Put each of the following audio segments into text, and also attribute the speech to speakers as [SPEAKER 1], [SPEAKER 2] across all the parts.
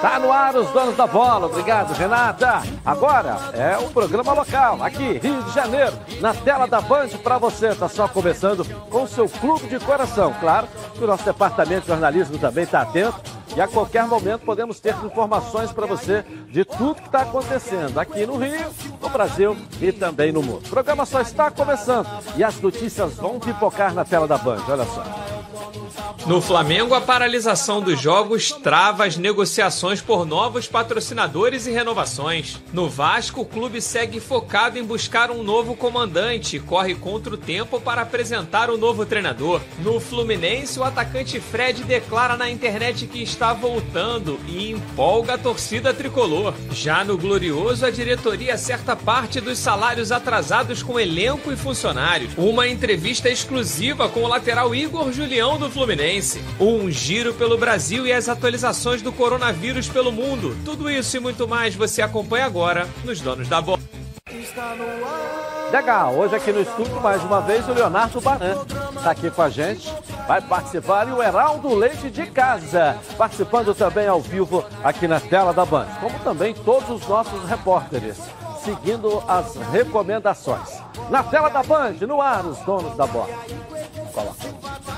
[SPEAKER 1] Tá no ar os donos da bola. Obrigado, Renata. Agora é o programa local, aqui, Rio de Janeiro, na tela da Band para você. Tá só começando com o seu clube de coração. Claro que o nosso departamento de jornalismo também está atento. E a qualquer momento podemos ter informações para você de tudo que está acontecendo aqui no Rio, no Brasil e também no mundo. O programa só está começando e as notícias vão pipocar na tela da Band. Olha só.
[SPEAKER 2] No Flamengo, a paralisação dos jogos trava as negociações por novos patrocinadores e renovações. No Vasco, o clube segue focado em buscar um novo comandante e corre contra o tempo para apresentar o um novo treinador. No Fluminense, o atacante Fred declara na internet que está voltando e empolga a torcida tricolor. Já no Glorioso, a diretoria acerta parte dos salários atrasados com elenco e funcionários. Uma entrevista exclusiva com o lateral Igor Julião do Fluminense. Um giro pelo Brasil e as atualizações do coronavírus pelo mundo. Tudo isso e muito mais você acompanha agora nos Donos da Bola.
[SPEAKER 1] Legal, hoje aqui no estúdio, mais uma vez, o Leonardo Baran está aqui com a gente, vai participar e o Heraldo Leite de Casa, participando também ao vivo aqui na tela da Band, como também todos os nossos repórteres, seguindo as recomendações. Na tela da Band, no ar, os donos da bola. Coloca.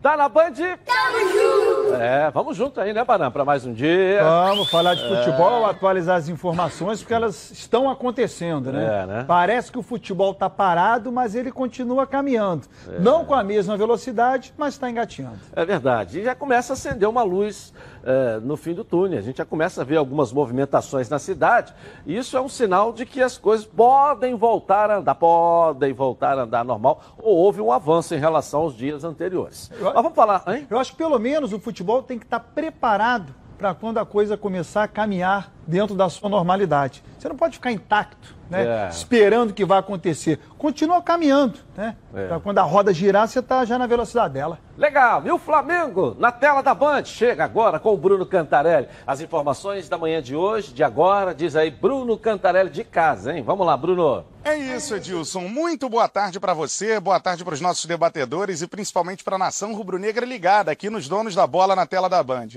[SPEAKER 1] Tá na Band?
[SPEAKER 3] Tamo junto!
[SPEAKER 1] É, vamos junto aí, né, Baran, para mais um dia.
[SPEAKER 4] Vamos falar de futebol, é... atualizar as informações, porque elas estão acontecendo, né? É, né? Parece que o futebol tá parado, mas ele continua caminhando. É. Não com a mesma velocidade, mas está engatinhando.
[SPEAKER 1] É verdade. E já começa a acender uma luz é, no fim do túnel. A gente já começa a ver algumas movimentações na cidade. E isso é um sinal de que as coisas podem voltar a andar, podem voltar a andar normal, ou houve um avanço em relação aos dias anteriores.
[SPEAKER 4] Eu, Mas vamos falar, hein? Eu acho que pelo menos o futebol tem que estar preparado para quando a coisa começar a caminhar dentro da sua normalidade. Você não pode ficar intacto, né? É. Esperando que vai acontecer. Continua caminhando, né? É. Para quando a roda girar, você está já na velocidade dela.
[SPEAKER 1] Legal. E o Flamengo na tela da Band chega agora com o Bruno Cantarelli. As informações da manhã de hoje, de agora, diz aí Bruno Cantarelli de casa, hein? Vamos lá, Bruno.
[SPEAKER 5] É isso, Edilson. Muito boa tarde para você, boa tarde para os nossos debatedores e principalmente para a nação rubro-negra ligada aqui nos donos da bola na tela da Band.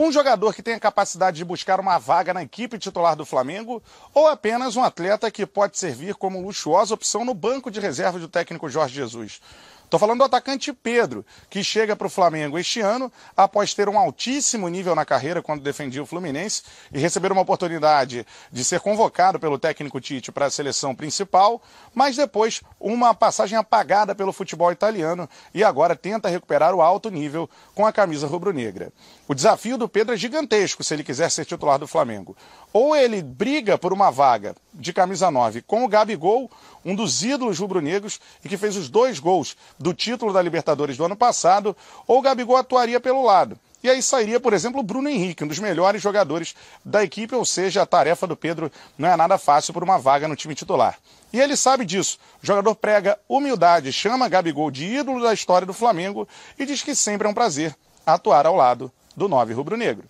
[SPEAKER 5] Um jogador que tem a capacidade de buscar uma vaga na equipe titular do Flamengo ou apenas um atleta que pode servir como luxuosa opção no banco de reserva do técnico Jorge Jesus? Estou falando do atacante Pedro, que chega para o Flamengo este ano após ter um altíssimo nível na carreira quando defendia o Fluminense e receber uma oportunidade de ser convocado pelo técnico Tite para a seleção principal, mas depois uma passagem apagada pelo futebol italiano e agora tenta recuperar o alto nível com a camisa rubro-negra. O desafio do Pedro é gigantesco se ele quiser ser titular do Flamengo. Ou ele briga por uma vaga de camisa 9 com o Gabigol, um dos ídolos rubro-negros e que fez os dois gols do título da Libertadores do ano passado, ou o Gabigol atuaria pelo lado. E aí sairia, por exemplo, o Bruno Henrique, um dos melhores jogadores da equipe, ou seja, a tarefa do Pedro não é nada fácil por uma vaga no time titular. E ele sabe disso. O jogador prega humildade, chama Gabigol de ídolo da história do Flamengo e diz que sempre é um prazer atuar ao lado do nove rubro-negro.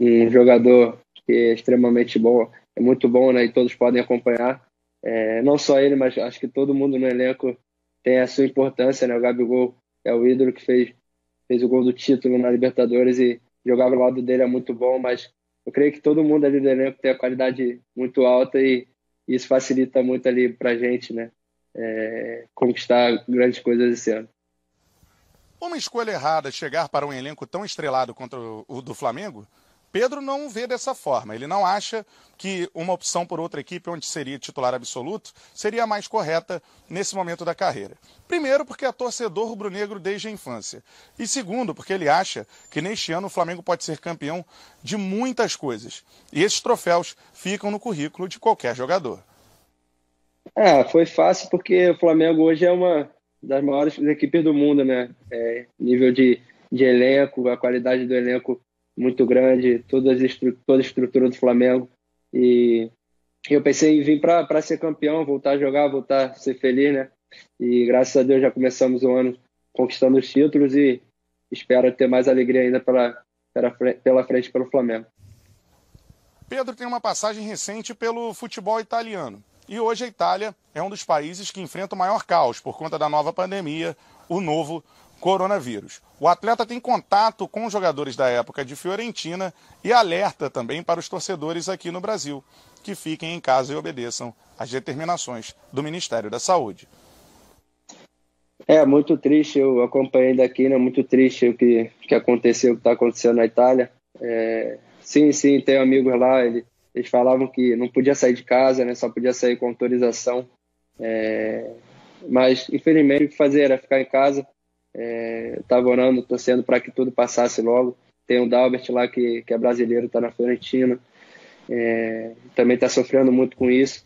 [SPEAKER 6] Um jogador que é extremamente bom, é muito bom, né? E todos podem acompanhar. É, não só ele, mas acho que todo mundo no elenco tem a sua importância, né? O Gabigol é o ídolo que fez, fez o gol do título na Libertadores e jogar ao lado dele é muito bom, mas eu creio que todo mundo ali do elenco tem a qualidade muito alta e isso facilita muito ali pra gente, né? É, conquistar grandes coisas esse ano.
[SPEAKER 5] Uma escolha errada chegar para um elenco tão estrelado quanto o do Flamengo Pedro não vê dessa forma. Ele não acha que uma opção por outra equipe onde seria titular absoluto seria a mais correta nesse momento da carreira. Primeiro, porque é torcedor rubro-negro desde a infância. E segundo, porque ele acha que neste ano o Flamengo pode ser campeão de muitas coisas. E esses troféus ficam no currículo de qualquer jogador.
[SPEAKER 6] Ah, foi fácil porque o Flamengo hoje é uma das maiores equipes do mundo, né? É, nível de de elenco, a qualidade do elenco muito grande, toda a, estru toda a estrutura do Flamengo. E eu pensei em vir para ser campeão, voltar a jogar, voltar a ser feliz, né? E graças a Deus já começamos o ano conquistando os títulos e espero ter mais alegria ainda pela, pela, pela frente pelo Flamengo.
[SPEAKER 5] Pedro tem uma passagem recente pelo futebol italiano. E hoje a Itália é um dos países que enfrenta o maior caos por conta da nova pandemia, o novo coronavírus. O atleta tem contato com jogadores da época de Fiorentina e alerta também para os torcedores aqui no Brasil que fiquem em casa e obedeçam às determinações do Ministério da Saúde.
[SPEAKER 6] É muito triste, eu acompanhei daqui, né? Muito triste o que, que aconteceu, o que está acontecendo na Itália. É, sim, sim, tenho amigos lá, ele, eles falavam que não podia sair de casa, né? Só podia sair com autorização. É, mas, infelizmente, o que fazer era ficar em casa. Estava é, orando, torcendo para que tudo passasse logo. Tem o Dalbert lá, que, que é brasileiro, está na Fiorentina. É, também está sofrendo muito com isso.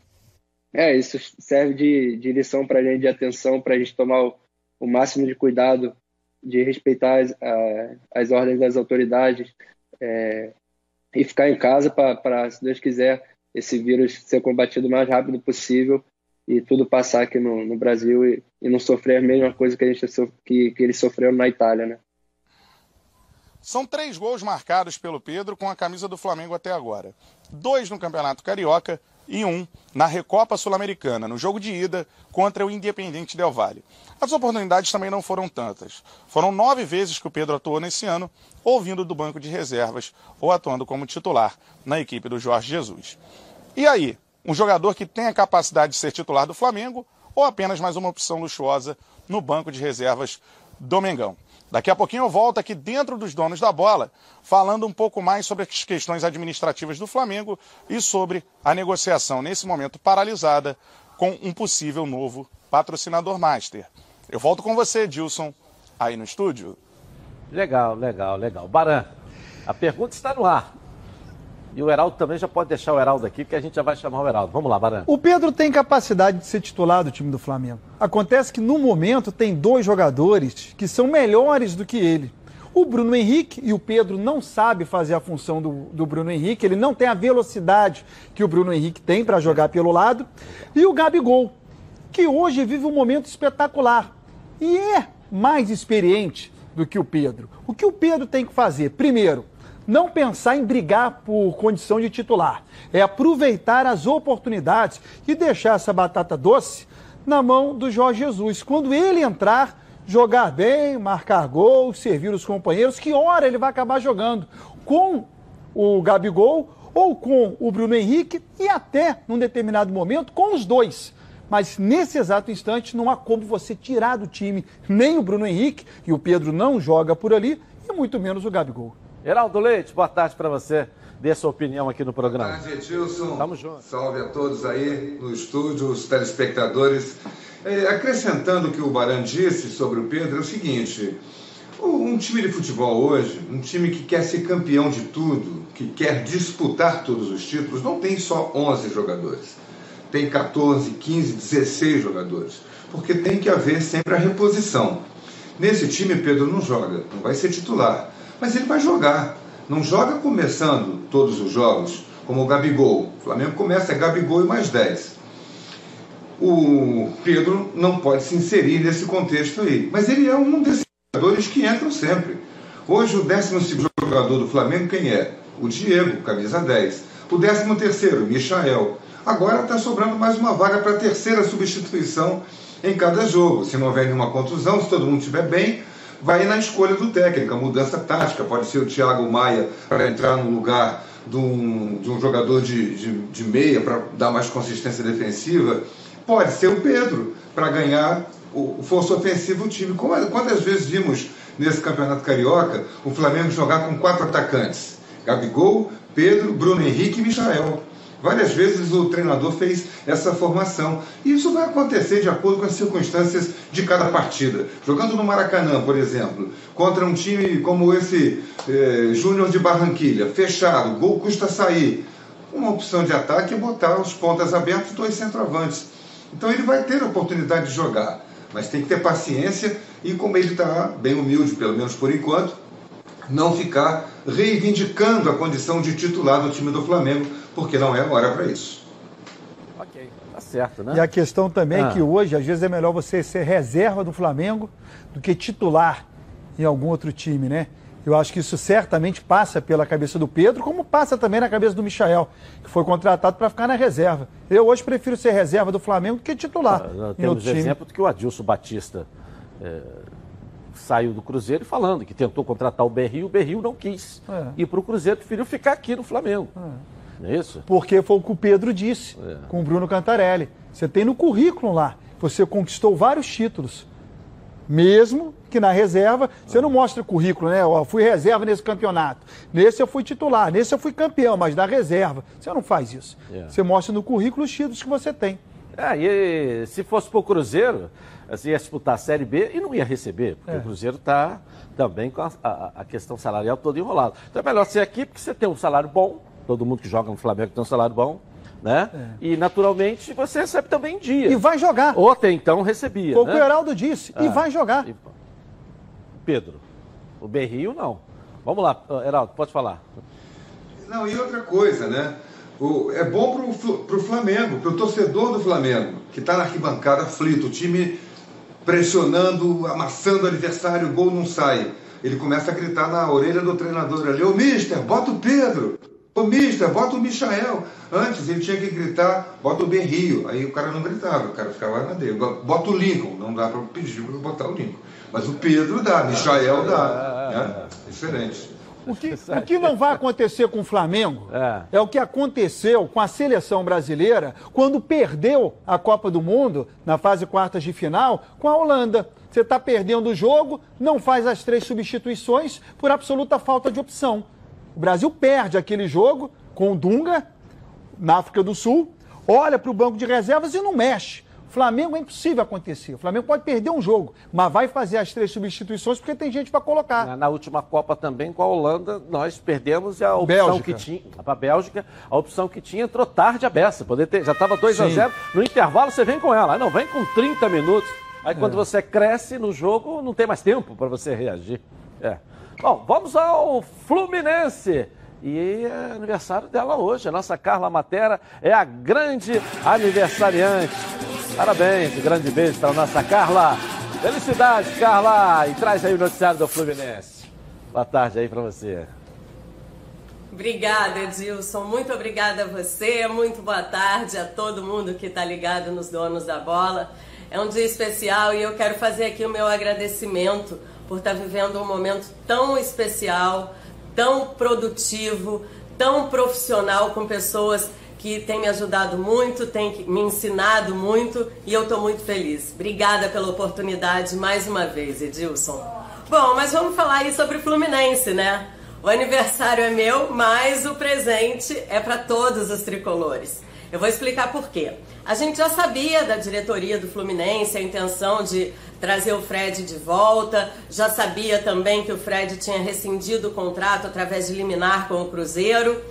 [SPEAKER 6] É, isso serve de, de lição para a gente, de atenção, para a gente tomar o, o, máximo de cuidado, de respeitar as, a, as ordens das autoridades é, e ficar em casa para, se Deus quiser, esse vírus ser combatido o mais rápido possível e tudo passar aqui no, no Brasil e, e, não sofrer a mesma coisa que, a gente, que, que eles sofreram na Itália, né?
[SPEAKER 5] São três gols marcados pelo Pedro com a camisa do Flamengo até agora. Dois no Campeonato Carioca e um na Recopa Sul-Americana, no jogo de ida contra o Independente Del Valle. As oportunidades também não foram tantas. Foram nove vezes que o Pedro atuou nesse ano, ou vindo do banco de reservas, ou atuando como titular na equipe do Jorge Jesus. E aí, um jogador que tem a capacidade de ser titular do Flamengo, ou apenas mais uma opção luxuosa no banco de reservas do Mengão? Daqui a pouquinho eu volto aqui dentro dos donos da bola, falando um pouco mais sobre as questões administrativas do Flamengo e sobre a negociação, nesse momento paralisada, com um possível novo patrocinador master. Eu volto com você, Dilson, aí no estúdio.
[SPEAKER 1] Legal, legal, legal. Baran, a pergunta está no ar. E o Heraldo também já pode deixar o Heraldo aqui, porque a gente já vai chamar o Heraldo. Vamos lá, Baran.
[SPEAKER 4] O Pedro tem capacidade de ser titular do time do Flamengo. Acontece que no momento tem dois jogadores que são melhores do que ele. O Bruno Henrique e o Pedro não sabe fazer a função do, do Bruno Henrique, ele não tem a velocidade que o Bruno Henrique tem para jogar pelo lado. E o Gabigol, que hoje vive um momento espetacular e é mais experiente do que o Pedro. O que o Pedro tem que fazer? Primeiro, não pensar em brigar por condição de titular. É aproveitar as oportunidades e deixar essa batata doce na mão do Jorge Jesus. Quando ele entrar, jogar bem, marcar gol, servir os companheiros, que hora ele vai acabar jogando com o Gabigol ou com o Bruno Henrique e até, num determinado momento, com os dois. Mas nesse exato instante não há como você tirar do time nem o Bruno Henrique, e o Pedro não joga por ali, e muito menos o Gabigol.
[SPEAKER 1] Heraldo Leite, boa tarde para você. Dê sua opinião aqui no programa.
[SPEAKER 3] Boa tarde, Edilson.
[SPEAKER 1] Tamo junto.
[SPEAKER 3] Salve a todos aí no estúdio, os telespectadores. É, acrescentando o que o Baran disse sobre o Pedro, é o seguinte: um time de futebol hoje, um time que quer ser campeão de tudo, que quer disputar todos os títulos, não tem só 11 jogadores. Tem 14, 15, 16 jogadores. Porque tem que haver sempre a reposição. Nesse time, Pedro não joga, não vai ser titular mas ele vai jogar. Não joga começando todos os jogos, como o Gabigol. O Flamengo começa é Gabigol e mais 10. O Pedro não pode se inserir nesse contexto aí, mas ele é um desses jogadores que entram sempre. Hoje, o 12 jogador do Flamengo, quem é? O Diego, camisa 10. O 13, Michael. Agora está sobrando mais uma vaga para a terceira substituição em cada jogo. Se não houver nenhuma contusão, se todo mundo estiver bem, vai na escolha do técnico, a mudança tática. Pode ser o Thiago Maia para entrar no lugar de um, de um jogador de, de, de meia para dar mais consistência defensiva. Pode ser o Pedro para ganhar o, força ofensiva do time. Quantas vezes vimos nesse campeonato carioca o Flamengo jogar com quatro atacantes? Gabigol, Pedro, Bruno Henrique e Michael. Várias vezes o treinador fez essa formação. E isso vai acontecer de acordo com as circunstâncias de cada partida. Jogando no Maracanã, por exemplo, contra um time como esse eh, Júnior de Barranquilha, fechado, gol custa sair. Uma opção de ataque é botar os pontas abertos dois centroavantes. Então ele vai ter a oportunidade de jogar. Mas tem que ter paciência e, como ele está bem humilde, pelo menos por enquanto, não ficar reivindicando a condição de titular do time do Flamengo, porque não é hora para isso.
[SPEAKER 4] Ok, tá certo, né? E a questão também ah. é que hoje, às vezes, é melhor você ser reserva do Flamengo do que titular em algum outro time, né? Eu acho que isso certamente passa pela cabeça do Pedro, como passa também na cabeça do Michael, que foi contratado para ficar na reserva. Eu hoje prefiro ser reserva do Flamengo do que titular. Ah,
[SPEAKER 1] temos exemplo de que o Adilson Batista é, saiu do Cruzeiro falando que tentou contratar o Berril, o Berril não quis é. ir para o Cruzeiro, preferiu ficar aqui no Flamengo. É. É isso?
[SPEAKER 4] Porque foi o que o Pedro disse é. com o Bruno Cantarelli. Você tem no currículo lá, você conquistou vários títulos. Mesmo que na reserva, você não mostra currículo, né? Eu fui reserva nesse campeonato. Nesse eu fui titular, nesse eu fui campeão, mas da reserva. Você não faz isso. É. Você mostra no currículo os títulos que você tem.
[SPEAKER 1] É, e se fosse para o Cruzeiro, você ia disputar a Série B e não ia receber, porque é. o Cruzeiro está também com a, a, a, questão salarial toda enrolada. Então é melhor ser aqui, porque você tem um salário bom, todo mundo que joga no Flamengo tem um salário bom, né? É. E naturalmente você recebe também em dia.
[SPEAKER 4] E vai jogar.
[SPEAKER 1] Ou até então recebia.
[SPEAKER 4] O né? o Heraldo disse, ah. e vai jogar. E...
[SPEAKER 1] Pedro, o Berrio não. Vamos lá, Heraldo, pode falar.
[SPEAKER 3] Não, e outra coisa, né? O, é bom para o Flamengo, para o torcedor do Flamengo, que está na arquibancada aflito, o time pressionando, amassando o adversário, o gol não sai. Ele começa a gritar na orelha do treinador ali, ô mister, bota o Pedro, ô mister, bota o Michael. Antes ele tinha que gritar, bota o Berrio. Aí o cara não gritava, o cara ficava na dele. Bota o Lincoln, não dá para pedir para botar o Lincoln. Mas o Pedro dá, Michael dá. Né? Diferente.
[SPEAKER 4] O que, o que não vai acontecer com o Flamengo é. é. o que aconteceu com a seleção brasileira quando perdeu a Copa do Mundo na fase quartas de final com a Holanda. Você está perdendo o jogo, não faz as três substituições por absoluta falta de opção. O Brasil perde aquele jogo com o Dunga, na África do Sul, olha para o banco de reservas e não mexe. Flamengo é impossível acontecer. O Flamengo pode perder um jogo, mas vai fazer as três substituições porque tem gente para colocar.
[SPEAKER 1] Na, na, última Copa também com a Holanda, nós perdemos a opção Bélgica. que tinha. Para a Bélgica, a opção que tinha entrou tarde a beça. Poder ter, já estava 2 a 0 No intervalo você vem com ela. Aí não, vem com 30 minutos. Aí quando é. você cresce no jogo, não tem mais tempo para você reagir. É. Bom, vamos ao Fluminense. E é aniversário dela hoje. A nossa Carla Matera é a grande aniversariante. Parabéns, um grande beijo para a nossa Carla. Felicidades, Carla! E traz aí o noticiário do Fluminense. Boa tarde aí para você.
[SPEAKER 7] Obrigada, Edilson. Muito obrigada a você. Muito boa tarde a todo mundo que está ligado nos donos da bola. É um dia especial e eu quero fazer aqui o meu agradecimento por estar tá vivendo um momento tão especial, tão produtivo, tão profissional com pessoas que tem me ajudado muito, tem me ensinado muito e eu estou muito feliz. Obrigada pela oportunidade mais uma vez, Edilson. Bom, mas vamos falar aí sobre o Fluminense, né? O aniversário é meu, mas o presente é para todos os tricolores. Eu vou explicar por quê. A gente já sabia da diretoria do Fluminense a intenção de trazer o Fred de volta, já sabia também que o Fred tinha rescindido o contrato através de liminar com o Cruzeiro.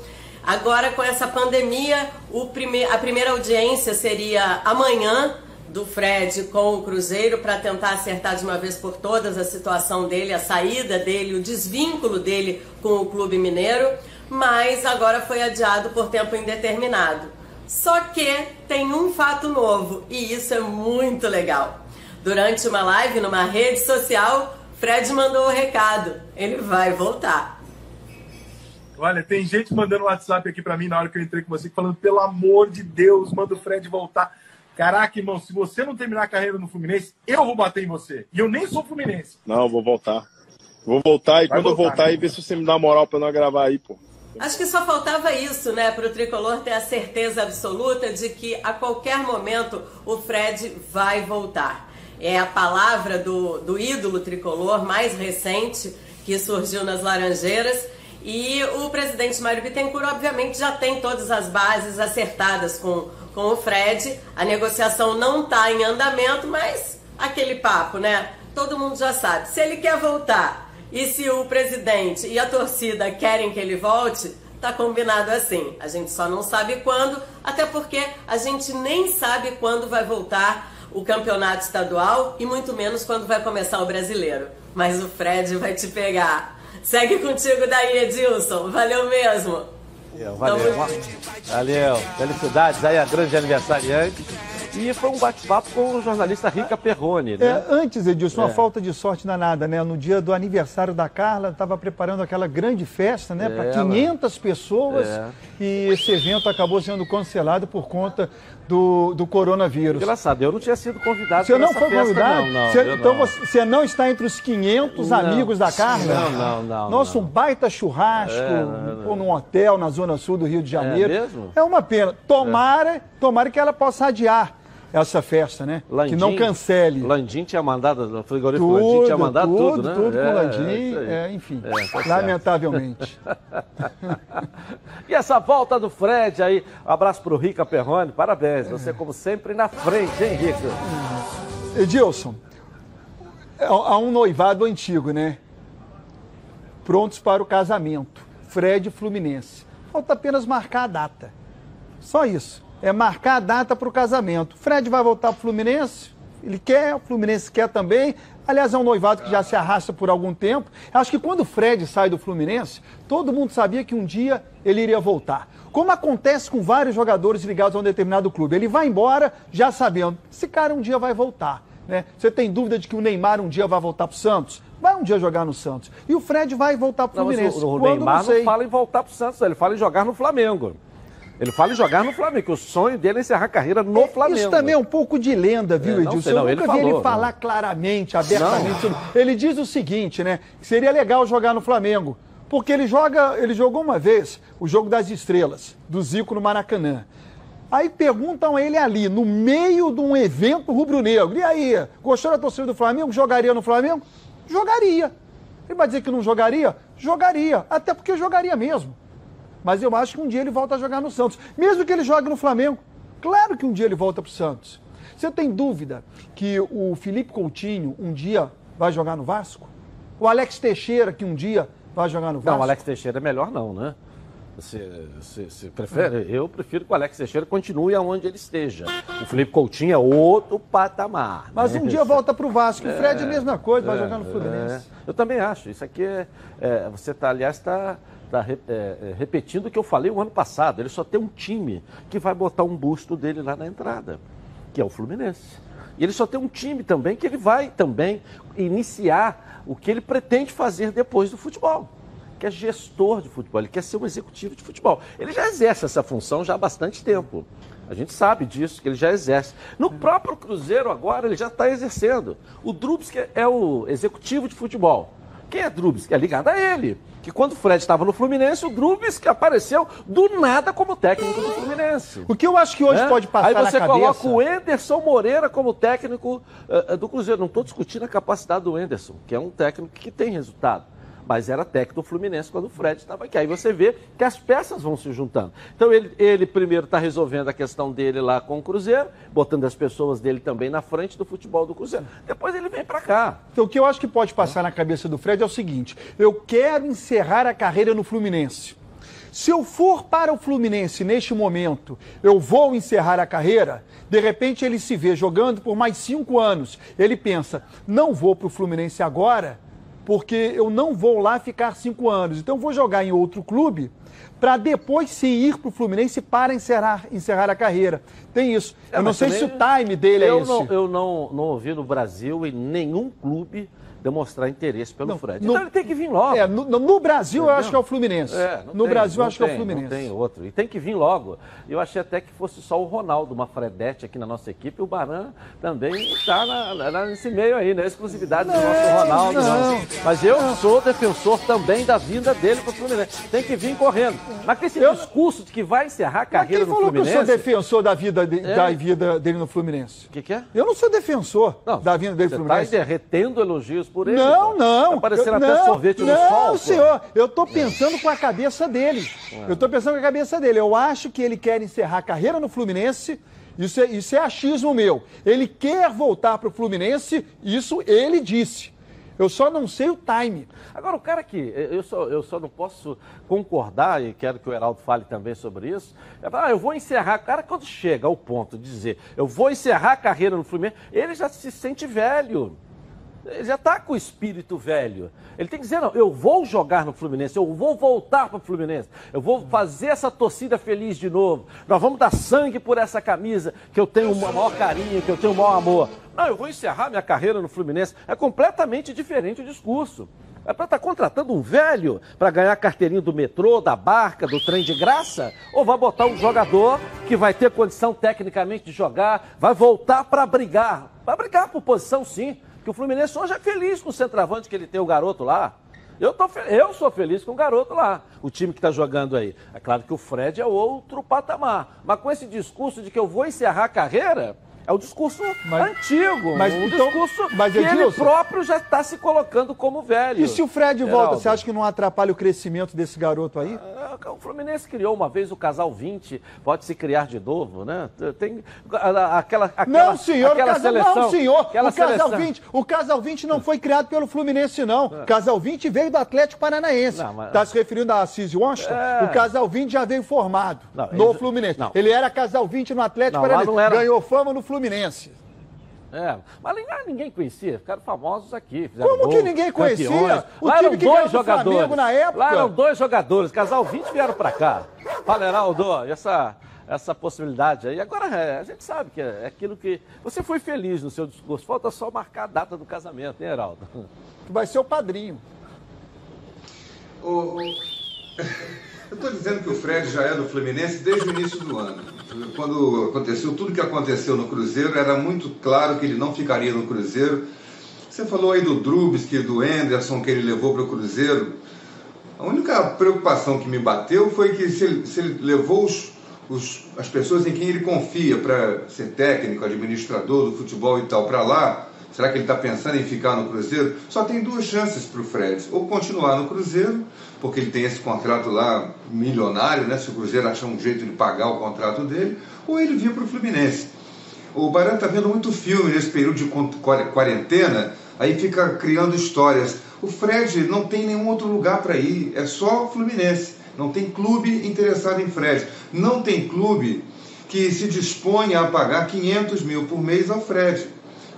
[SPEAKER 7] Agora, com essa pandemia, prime a primeira audiência seria amanhã do Fred com o Cruzeiro para tentar acertar de uma vez por todas a situação dele, a saída dele, o desvínculo dele com o Clube Mineiro, mas agora foi adiado por tempo indeterminado. Só que tem um fato novo e isso é muito legal. Durante uma live numa rede social, Fred mandou o recado: ele vai voltar.
[SPEAKER 8] Olha, tem gente mandando WhatsApp aqui para mim na hora que eu entrei com você, falando, pelo amor de Deus, manda o Fred voltar. Caraca, irmão, se você não terminar a carreira no Fluminense, eu vou bater em você. E eu nem sou Fluminense.
[SPEAKER 9] Não, vou voltar. Vou voltar e Vai quando voltar, eu voltar aí, ver se você me dá moral pra nós gravar aí, pô.
[SPEAKER 7] Acho que só faltava isso, né, para o tricolor ter a certeza absoluta de que a qualquer momento o Fred vai voltar. É a palavra do, do ídolo tricolor mais recente que surgiu nas Laranjeiras e o presidente Mário Bittencourt, obviamente, já tem todas as bases acertadas com, com o Fred. A negociação não está em andamento, mas aquele papo, né? Todo mundo já sabe. Se ele quer voltar e se o presidente e a torcida querem que ele volte, tá combinado assim. A gente só não sabe quando, até porque a gente nem sabe quando vai voltar o campeonato estadual e muito menos quando vai começar o brasileiro. Mas o Fred vai te pegar. Segue contigo daí, Edilson. Valeu mesmo.
[SPEAKER 1] Valeu. Valeu. Felicidades aí a grande aniversariante. E foi um bate-papo com o jornalista Rica Perrone, né?
[SPEAKER 4] É, antes, Edilson, é. uma falta de sorte danada, né? No dia do aniversário da Carla, estava preparando aquela grande festa, né? É, Para 500 pessoas. É. E esse evento acabou sendo cancelado por conta do, do coronavírus.
[SPEAKER 1] Engraçado, eu não tinha sido convidado
[SPEAKER 4] Você não foi festa, convidado? Não, não, você, então não. Você, não está entre os 500 não, amigos da Carla?
[SPEAKER 1] Não, não, não.
[SPEAKER 4] Nossa, um baita churrasco, é, ou num hotel na zona sul do Rio de Janeiro.
[SPEAKER 1] É mesmo?
[SPEAKER 4] É uma pena. Tomara, tomara que ela possa adiar essa festa, né?
[SPEAKER 1] Landim,
[SPEAKER 4] que não cancele.
[SPEAKER 1] Landim tinha mandado, o frigorífico tudo, Landim tinha mandado tudo,
[SPEAKER 4] tudo
[SPEAKER 1] né?
[SPEAKER 4] Tudo é, com Landim, é, enfim, é, tá lamentavelmente.
[SPEAKER 1] e essa volta do Fred aí, abraço pro Rica Perrone, parabéns, você como sempre na frente, hein, Rica?
[SPEAKER 4] Edilson, há um noivado antigo, né? Prontos para o casamento, Fred Fluminense. Falta apenas marcar a data. Só isso é marcar a data para o casamento. Fred vai voltar para o Fluminense, ele quer, o Fluminense quer também. Aliás, é um noivado que já se arrasta por algum tempo. Acho que quando o Fred sai do Fluminense, todo mundo sabia que um dia ele iria voltar. Como acontece com vários jogadores ligados a um determinado clube. Ele vai embora já sabendo, esse cara um dia vai voltar. Né? Você tem dúvida de que o Neymar um dia vai voltar para o Santos? Vai um dia jogar no Santos. E o Fred vai voltar para o Fluminense.
[SPEAKER 1] o, o Neymar não, não fala em voltar para o Santos, ele fala em jogar no Flamengo. Ele fala em jogar no Flamengo, que o sonho dele é encerrar a carreira no é, Flamengo.
[SPEAKER 4] Isso também é um pouco de lenda, viu, é, Edilson? Eu nunca vi ele falar não. claramente, abertamente. Sobre... Ele diz o seguinte, né? Que seria legal jogar no Flamengo. Porque ele joga, ele jogou uma vez o jogo das estrelas, do Zico no Maracanã. Aí perguntam a ele ali, no meio de um evento rubro-negro. E aí, gostou da torcida do Flamengo? Jogaria no Flamengo? Jogaria. Ele vai dizer que não jogaria? Jogaria. Até porque jogaria mesmo. Mas eu acho que um dia ele volta a jogar no Santos. Mesmo que ele jogue no Flamengo. Claro que um dia ele volta para o Santos. Você tem dúvida que o Felipe Coutinho um dia vai jogar no Vasco? O Alex Teixeira que um dia vai jogar no Vasco?
[SPEAKER 1] Não, o Alex Teixeira é melhor não, né? Você, você, você prefere? Eu prefiro que o Alex Teixeira continue aonde ele esteja. O Felipe Coutinho é outro patamar.
[SPEAKER 4] Mas né? um dia volta para o Vasco. É, o Fred é a mesma coisa, vai é, jogar no Fluminense.
[SPEAKER 1] É. Eu também acho. Isso aqui é. é você está, aliás, está está é, é, repetindo o que eu falei o ano passado. Ele só tem um time que vai botar um busto dele lá na entrada, que é o Fluminense. E ele só tem um time também que ele vai também iniciar o que ele pretende fazer depois do futebol, que é gestor de futebol, ele quer ser um executivo de futebol. Ele já exerce essa função já há bastante tempo. A gente sabe disso, que ele já exerce. No próprio Cruzeiro agora ele já está exercendo. O Drubski é o executivo de futebol. Quem é Drubski? É ligado a ele que quando o Fred estava no Fluminense, o Drubis que apareceu do nada como técnico do Fluminense.
[SPEAKER 4] O que eu acho que hoje é? pode passar
[SPEAKER 1] Aí você coloca o Enderson Moreira como técnico uh, do Cruzeiro. Não estou discutindo a capacidade do Enderson, que é um técnico que tem resultado mas era técnico do Fluminense quando o Fred estava aqui. Aí você vê que as peças vão se juntando. Então ele, ele primeiro está resolvendo a questão dele lá com o Cruzeiro, botando as pessoas dele também na frente do futebol do Cruzeiro. Depois ele vem para cá.
[SPEAKER 4] Então o que eu acho que pode passar na cabeça do Fred é o seguinte: eu quero encerrar a carreira no Fluminense. Se eu for para o Fluminense neste momento, eu vou encerrar a carreira. De repente ele se vê jogando por mais cinco anos. Ele pensa, não vou para o Fluminense agora, porque eu não vou lá ficar cinco anos. Então eu vou jogar em outro clube para depois sim ir para o Fluminense para encerrar, encerrar a carreira. Tem isso. É, eu não sei se o time dele é esse.
[SPEAKER 1] Não, eu não, não ouvi no Brasil em nenhum clube demonstrar interesse pelo não, Fred.
[SPEAKER 4] No, então ele tem que vir logo. É, no, no Brasil Entendeu? eu acho que é o Fluminense. É, no tem, Brasil eu acho tem, que é o Fluminense.
[SPEAKER 1] Não tem outro. E tem que vir logo. Eu achei até que fosse só o Ronaldo, uma Fredete aqui na nossa equipe. O Baran também está nesse meio aí, né? Exclusividade não, do nosso Ronaldo. Não. não. Mas eu sou defensor também da vinda dele para o Fluminense. Tem que vir correndo. Mas com esse eu... discurso de que vai encerrar a carreira no Fluminense...
[SPEAKER 4] que eu sou defensor da vida, de, é. da vida dele no Fluminense?
[SPEAKER 1] O que, que, é?
[SPEAKER 4] Eu não sou defensor não, da vinda dele no
[SPEAKER 1] tá
[SPEAKER 4] Fluminense.
[SPEAKER 1] Você está derretendo elogios por ele.
[SPEAKER 4] Não, não não. Tá
[SPEAKER 1] parecendo até não, sorvete no
[SPEAKER 4] não,
[SPEAKER 1] sol.
[SPEAKER 4] Não, senhor. Eu estou pensando com a cabeça dele. Eu estou pensando com a cabeça dele. Eu acho que ele quer encerrar a carreira no Fluminense. Isso é, isso é achismo meu. Ele quer voltar para o Fluminense, isso ele disse. Eu só não sei o time.
[SPEAKER 1] Agora, o cara que. Eu só, eu só não posso concordar, e quero que o Heraldo fale também sobre isso. É, ah, eu vou encerrar. O cara, quando chega ao ponto de dizer, eu vou encerrar a carreira no Fluminense, ele já se sente velho. Ele já está com o espírito velho. Ele tem que dizer, não, eu vou jogar no Fluminense, eu vou voltar para o Fluminense, eu vou fazer essa torcida feliz de novo. Nós vamos dar sangue por essa camisa que eu tenho o maior carinho, que eu tenho o maior amor. Não, eu vou encerrar minha carreira no Fluminense. É completamente diferente o discurso. É para estar tá contratando um velho para ganhar carteirinho do metrô, da barca, do trem de graça? Ou vai botar um jogador que vai ter condição tecnicamente de jogar, vai voltar para brigar? Vai brigar por posição sim que o Fluminense hoje é feliz com o centroavante que ele tem, o garoto lá. Eu, tô, eu sou feliz com o garoto lá, o time que está jogando aí. É claro que o Fred é outro patamar. Mas com esse discurso de que eu vou encerrar a carreira, é o discurso mas, antigo,
[SPEAKER 4] mas,
[SPEAKER 1] um
[SPEAKER 4] então,
[SPEAKER 1] discurso mas, que Edilson, ele próprio já está se colocando como velho.
[SPEAKER 4] E se o Fred Geraldo. volta, você acha que não atrapalha o crescimento desse garoto aí?
[SPEAKER 1] Ah, o Fluminense criou uma vez o casal 20, pode se criar de novo, né? Tem aquela, aquela
[SPEAKER 4] Não, senhor,
[SPEAKER 1] aquela
[SPEAKER 4] casal,
[SPEAKER 1] seleção,
[SPEAKER 4] não, senhor. o casal seleção. 20, o casal 20 não foi criado pelo Fluminense não. O casal 20 veio do Atlético Paranaense. Está mas... se referindo a Assis Washington? É... O casal 20 já veio formado não, no ele... Fluminense. Não. Ele era casal 20 no Atlético Paranaense, ganhou fama no Fluminense.
[SPEAKER 1] É, mas ninguém conhecia, ficaram famosos aqui. Como
[SPEAKER 4] gol, que ninguém conhecia?
[SPEAKER 1] Campeões.
[SPEAKER 4] O
[SPEAKER 1] Lá
[SPEAKER 4] time
[SPEAKER 1] eram dois jogadores.
[SPEAKER 4] na época.
[SPEAKER 1] Lá eram dois jogadores, casal 20 vieram para cá. Fala, Heraldo, essa, essa possibilidade aí. Agora, é, a gente sabe que é aquilo que. Você foi feliz no seu discurso, falta só marcar a data do casamento, hein, Heraldo?
[SPEAKER 4] Tu vai ser o padrinho.
[SPEAKER 3] O, eu estou dizendo que o Fred já é do Fluminense desde o início do ano. Quando aconteceu tudo que aconteceu no Cruzeiro, era muito claro que ele não ficaria no Cruzeiro. Você falou aí do Drubsky, do Anderson que ele levou para o Cruzeiro. A única preocupação que me bateu foi que se ele, se ele levou os, os, as pessoas em quem ele confia para ser técnico, administrador do futebol e tal para lá, Será que ele está pensando em ficar no Cruzeiro? Só tem duas chances para o Fred: ou continuar no Cruzeiro, porque ele tem esse contrato lá milionário, né? Se o Cruzeiro achar um jeito de pagar o contrato dele, ou ele vir para o Fluminense. O Barão está vendo muito filme nesse período de quarentena, aí fica criando histórias. O Fred não tem nenhum outro lugar para ir, é só o Fluminense. Não tem clube interessado em Fred. Não tem clube que se dispõe a pagar 500 mil por mês ao Fred.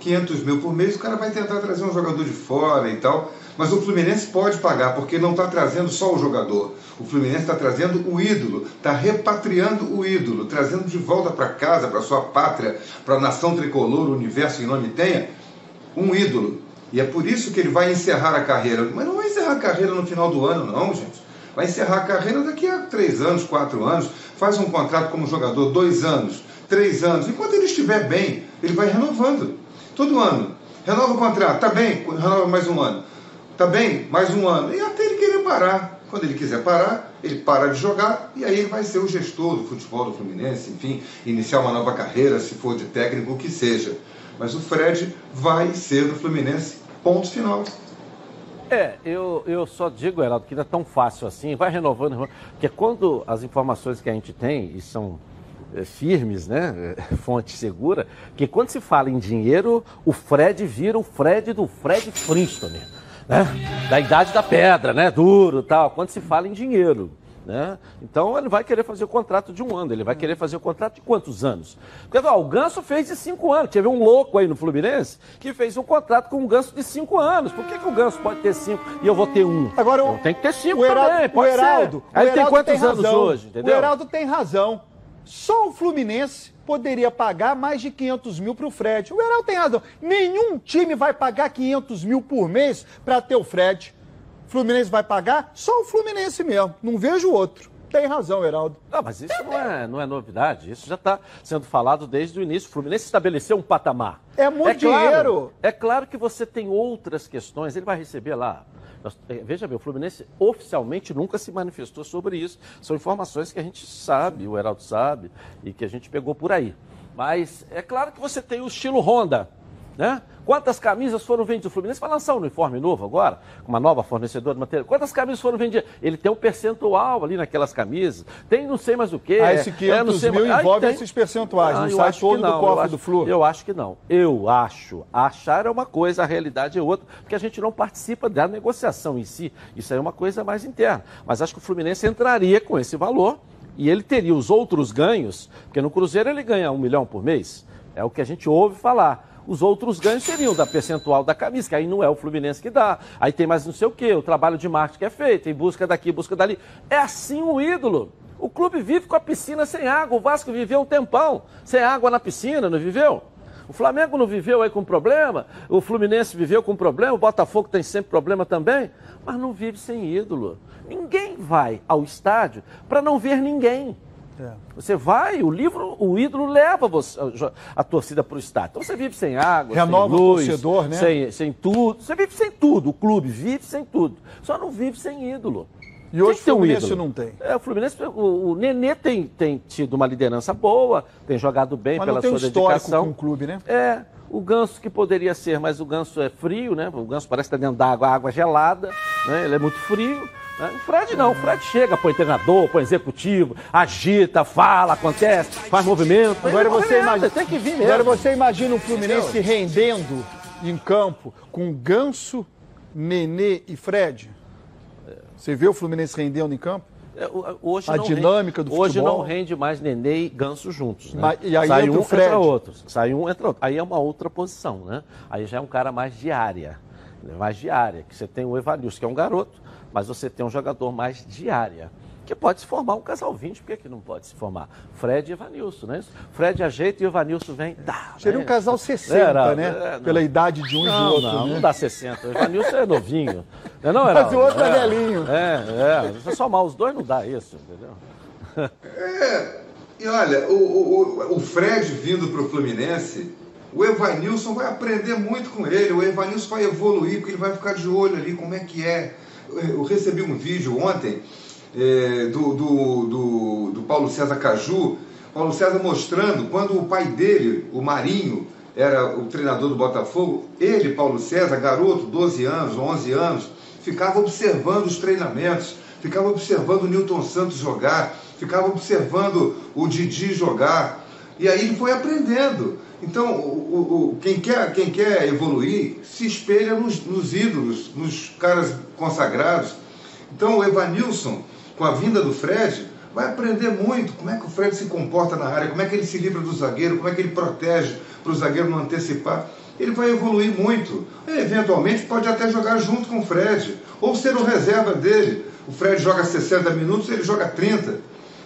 [SPEAKER 3] 500 mil por mês, o cara vai tentar trazer um jogador de fora e tal. Mas o Fluminense pode pagar, porque não está trazendo só o jogador. O Fluminense está trazendo o ídolo, está repatriando o ídolo, trazendo de volta para casa, para sua pátria, para a nação tricolor, o universo que nome tenha, um ídolo. E é por isso que ele vai encerrar a carreira. Mas não vai encerrar a carreira no final do ano, não, gente. Vai encerrar a carreira daqui a três anos, quatro anos. Faz um contrato como jogador, dois anos, três anos. Enquanto ele estiver bem, ele vai renovando. Todo ano. Renova o contrato, tá bem, renova mais um ano. Tá bem, mais um ano. E até ele querer parar. Quando ele quiser parar, ele para de jogar e aí vai ser o gestor do futebol do Fluminense, enfim, iniciar uma nova carreira, se for de técnico, o que seja. Mas o Fred vai ser do Fluminense, ponto final.
[SPEAKER 1] É, eu, eu só digo, Heraldo, que não é tão fácil assim, vai renovando, porque quando as informações que a gente tem, e são é, firmes, né? É, fonte segura, que quando se fala em dinheiro, o Fred vira o Fred do Fred Flintstone, né? Da idade da pedra, né? Duro tal. Quando se fala em dinheiro. Né? Então ele vai querer fazer o contrato de um ano, ele vai querer fazer o contrato de quantos anos? Porque ó, o Ganso fez de cinco anos. Teve um louco aí no Fluminense que fez um contrato com um Ganso de cinco anos. Por que, que o Ganso pode ter cinco e eu vou ter um?
[SPEAKER 4] Agora então,
[SPEAKER 1] tem que ter cinco o Heraldo, também, pode
[SPEAKER 4] o Heraldo,
[SPEAKER 1] ser. Aí
[SPEAKER 4] o Heraldo
[SPEAKER 1] tem quantos
[SPEAKER 4] tem
[SPEAKER 1] anos hoje? Entendeu?
[SPEAKER 4] O Heraldo tem razão. Só o Fluminense poderia pagar mais de 500 mil para o Fred. O Heraldo tem razão. Nenhum time vai pagar 500 mil por mês para ter o Fred. O Fluminense vai pagar? Só o Fluminense mesmo. Não vejo outro. Tem razão, Heraldo.
[SPEAKER 1] Não, mas isso não é, não é novidade. Isso já está sendo falado desde o início. O Fluminense estabeleceu um patamar.
[SPEAKER 4] É muito é
[SPEAKER 1] claro,
[SPEAKER 4] dinheiro.
[SPEAKER 1] É claro que você tem outras questões. Ele vai receber lá é, veja bem, o Fluminense oficialmente nunca se manifestou sobre isso. São informações que a gente sabe, o Heraldo sabe, e que a gente pegou por aí. Mas é claro que você tem o estilo Honda. Né? Quantas camisas foram vendidas? O Fluminense vai lançar um uniforme novo agora, com uma nova fornecedora de material. Quantas camisas foram vendidas? Ele tem um percentual ali naquelas camisas. Tem não sei mais o quê.
[SPEAKER 4] Ah, esse 500
[SPEAKER 1] é,
[SPEAKER 4] mil envolve esses percentuais, ah, não sai todo não, do cofre do Flu.
[SPEAKER 1] Eu acho que não. Eu acho. Achar é uma coisa, a realidade é outra, porque a gente não participa da negociação em si. Isso aí é uma coisa mais interna. Mas acho que o Fluminense entraria com esse valor e ele teria os outros ganhos, porque no Cruzeiro ele ganha um milhão por mês. É o que a gente ouve falar os outros ganhos seriam da percentual da camisa, que aí não é o Fluminense que dá. Aí tem mais não sei o quê, o trabalho de marketing que é feito, em busca daqui, busca dali. É assim o ídolo. O clube vive com a piscina sem água. O Vasco viveu um tempão sem água na piscina, não viveu? O Flamengo não viveu aí com problema, o Fluminense viveu com problema, o Botafogo tem sempre problema também, mas não vive sem ídolo. Ninguém vai ao estádio para não ver ninguém. É. Você vai, o livro, o ídolo leva você, a, torcida para o estádio. Então você vive sem água,
[SPEAKER 4] Renova
[SPEAKER 1] sem luz,
[SPEAKER 4] o torcedor, né?
[SPEAKER 1] sem, sem tudo. Você vive sem tudo. O clube vive sem tudo. Só não vive sem ídolo.
[SPEAKER 4] E hoje o Fluminense um não tem.
[SPEAKER 1] É, o Fluminense, o, o Nenê tem, tem tido uma liderança boa, tem jogado bem
[SPEAKER 4] mas
[SPEAKER 1] pela
[SPEAKER 4] não tem
[SPEAKER 1] sua
[SPEAKER 4] um
[SPEAKER 1] dedicação.
[SPEAKER 4] com o clube, né?
[SPEAKER 1] É. O ganso que poderia ser, mas o ganso é frio, né? O ganso parece estar dentro d'água, água gelada, né? Ele é muito frio. Né? O Fred não, o Fred chega, põe treinador, põe executivo, agita, fala, acontece, faz movimento.
[SPEAKER 4] Agora você imagina,
[SPEAKER 1] tem que vir mesmo.
[SPEAKER 4] Agora você imagina o Fluminense Entendeu? rendendo em campo com Ganso, Nenê e Fred? Você vê o Fluminense rendendo em campo?
[SPEAKER 1] É, hoje
[SPEAKER 4] a dinâmica
[SPEAKER 1] rende,
[SPEAKER 4] do futebol.
[SPEAKER 1] Hoje não rende mais Nenê e Ganso juntos. Né?
[SPEAKER 4] Mas, e aí
[SPEAKER 1] Sai
[SPEAKER 4] entra
[SPEAKER 1] um,
[SPEAKER 4] Fred.
[SPEAKER 1] entra outro. Sai um, entra outro. Aí é uma outra posição, né? Aí já é um cara mais de área. Mais de área. Que você tem o Evanilson, que é um garoto mas você tem um jogador mais de área. Que pode se formar um casal 20, por que, que não pode se formar? Fred e Evanilson, né? Fred ajeita e o Evanilson vem. Dá,
[SPEAKER 4] Seria
[SPEAKER 1] né?
[SPEAKER 4] um casal 60, Era, né? É, Pela idade de um
[SPEAKER 1] não,
[SPEAKER 4] e do outro.
[SPEAKER 1] Não,
[SPEAKER 4] né?
[SPEAKER 1] não dá 60. O Evanilson é novinho. Não, é não,
[SPEAKER 4] Mas o outro é, é velhinho.
[SPEAKER 1] É, é. Se somar os dois não dá isso, entendeu?
[SPEAKER 3] É, e olha, o, o, o Fred vindo para o Fluminense o Evanilson vai aprender muito com ele, o Evanilson vai evoluir, porque ele vai ficar de olho ali como é que é eu recebi um vídeo ontem é, do, do, do, do, Paulo César Caju, Paulo César mostrando quando o pai dele, o Marinho, era o treinador do Botafogo, ele, Paulo César, garoto, 12 anos, 11 anos, ficava observando os treinamentos, ficava observando o Newton Santos jogar, ficava observando o Didi jogar, e aí ele foi aprendendo. Então, o, o, quem, quer, quem quer evoluir se espelha nos, nos ídolos, nos caras consagrados. Então, o Evanilson, com a vinda do Fred, vai aprender muito como é que o Fred se comporta na área, como é que ele se livra do zagueiro, como é que ele protege para o zagueiro não antecipar. Ele vai evoluir muito. E, eventualmente pode até jogar junto com o Fred, ou ser o reserva dele. O Fred joga 60 minutos, ele joga 30.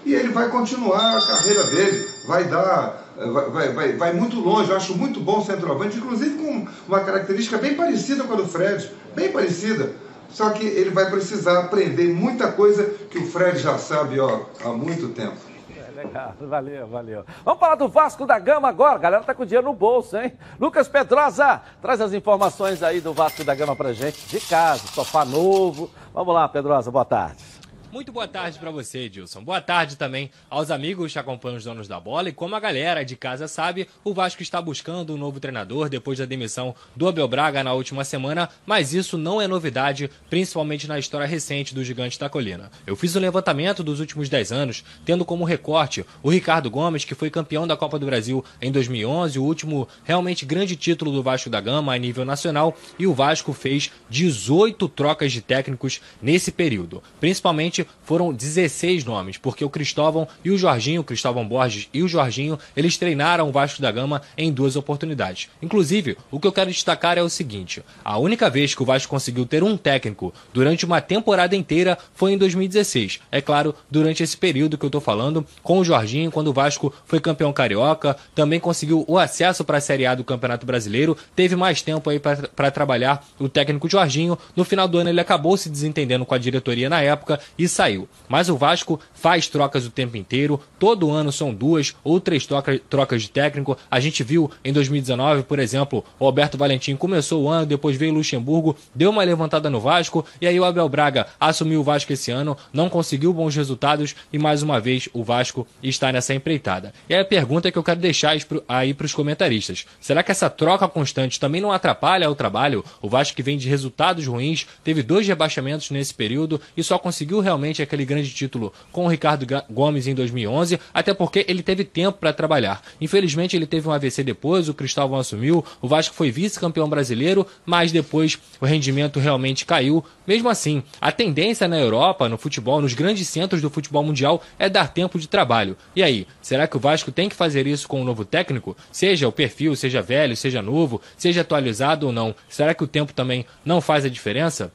[SPEAKER 3] E ele vai continuar a carreira dele, vai dar vai, vai, vai muito longe. Eu acho muito bom o centroavante, inclusive com uma característica bem parecida com a do Fred, bem parecida. Só que ele vai precisar aprender muita coisa que o Fred já sabe ó, há muito tempo.
[SPEAKER 1] É, legal, valeu, valeu. Vamos falar do Vasco da Gama agora. A galera tá com dinheiro no bolso, hein? Lucas Pedrosa, traz as informações aí do Vasco da Gama pra gente, de casa, sofá novo. Vamos lá, Pedrosa, boa tarde.
[SPEAKER 10] Muito boa tarde para você, Edilson. Boa tarde também aos amigos que acompanham os donos da bola. E como a galera de casa sabe, o Vasco está buscando um novo treinador depois da demissão do Abel Braga na última semana. Mas isso não é novidade, principalmente na história recente do Gigante da Colina. Eu fiz um levantamento dos últimos 10 anos, tendo como recorte o Ricardo Gomes, que foi campeão da Copa do Brasil em 2011, o último realmente grande título do Vasco da Gama a nível nacional. E o Vasco fez 18 trocas de técnicos nesse período, principalmente foram 16 nomes, porque o Cristóvão e o Jorginho, o Cristóvão Borges e o Jorginho, eles treinaram o Vasco da Gama em duas oportunidades. Inclusive, o que eu quero destacar é o seguinte: a única vez que o Vasco conseguiu ter um técnico durante uma temporada inteira foi em 2016. É claro, durante esse período que eu tô falando, com o Jorginho, quando o Vasco foi campeão carioca, também conseguiu o acesso para a Série A do Campeonato Brasileiro, teve mais tempo aí para trabalhar o técnico Jorginho. No final do ano ele acabou se desentendendo com a diretoria na época e saiu. Mas o Vasco faz trocas o tempo inteiro, todo ano são duas ou três troca, trocas de técnico. A gente viu em 2019, por exemplo, o Alberto Valentim começou o ano, depois veio o Luxemburgo, deu uma levantada no Vasco, e aí o Abel Braga assumiu o Vasco esse ano, não conseguiu bons resultados e mais uma vez o Vasco está nessa empreitada. E aí a pergunta que eu quero deixar aí para os comentaristas: será que essa troca constante também não atrapalha o trabalho? O Vasco que vem de resultados ruins, teve dois rebaixamentos nesse período e só conseguiu realmente aquele grande título com o Ricardo Gomes em 2011, até porque ele teve tempo para trabalhar. Infelizmente ele teve um AVC depois, o Cristóvão assumiu, o Vasco foi vice-campeão brasileiro, mas depois o rendimento realmente caiu. Mesmo assim, a tendência na Europa, no futebol, nos grandes centros do futebol mundial é dar tempo de trabalho. E aí, será que o Vasco tem que fazer isso com um novo técnico? Seja o perfil, seja velho, seja novo, seja atualizado ou não, será que o tempo também não faz a diferença?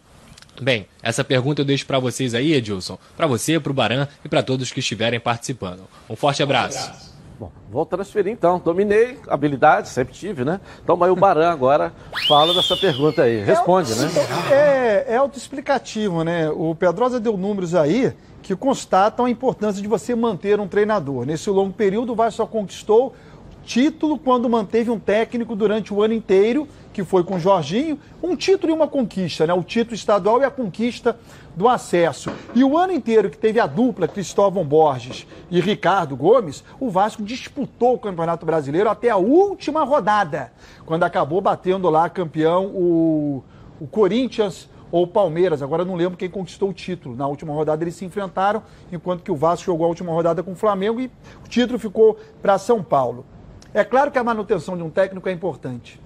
[SPEAKER 10] Bem, essa pergunta eu deixo para vocês aí, Edilson, para você, para o Baran e para todos que estiverem participando. Um forte abraço.
[SPEAKER 1] Bom, vou transferir então. Dominei, habilidade, sempre tive, né? Então, mas o Baran agora fala dessa pergunta aí. Responde,
[SPEAKER 4] é,
[SPEAKER 1] né?
[SPEAKER 4] É, é autoexplicativo, né? O Pedrosa deu números aí que constatam a importância de você manter um treinador. Nesse longo período, o Vasco só conquistou título quando manteve um técnico durante o ano inteiro, que foi com o Jorginho, um título e uma conquista, né? O título estadual e a conquista do acesso. E o ano inteiro que teve a dupla Cristóvão Borges e Ricardo Gomes, o Vasco disputou o Campeonato Brasileiro até a última rodada, quando acabou batendo lá campeão o, o Corinthians ou Palmeiras. Agora não lembro quem conquistou o título. Na última rodada eles se enfrentaram, enquanto que o Vasco jogou a última rodada com o Flamengo e o título ficou para São Paulo. É claro que a manutenção de um técnico é importante.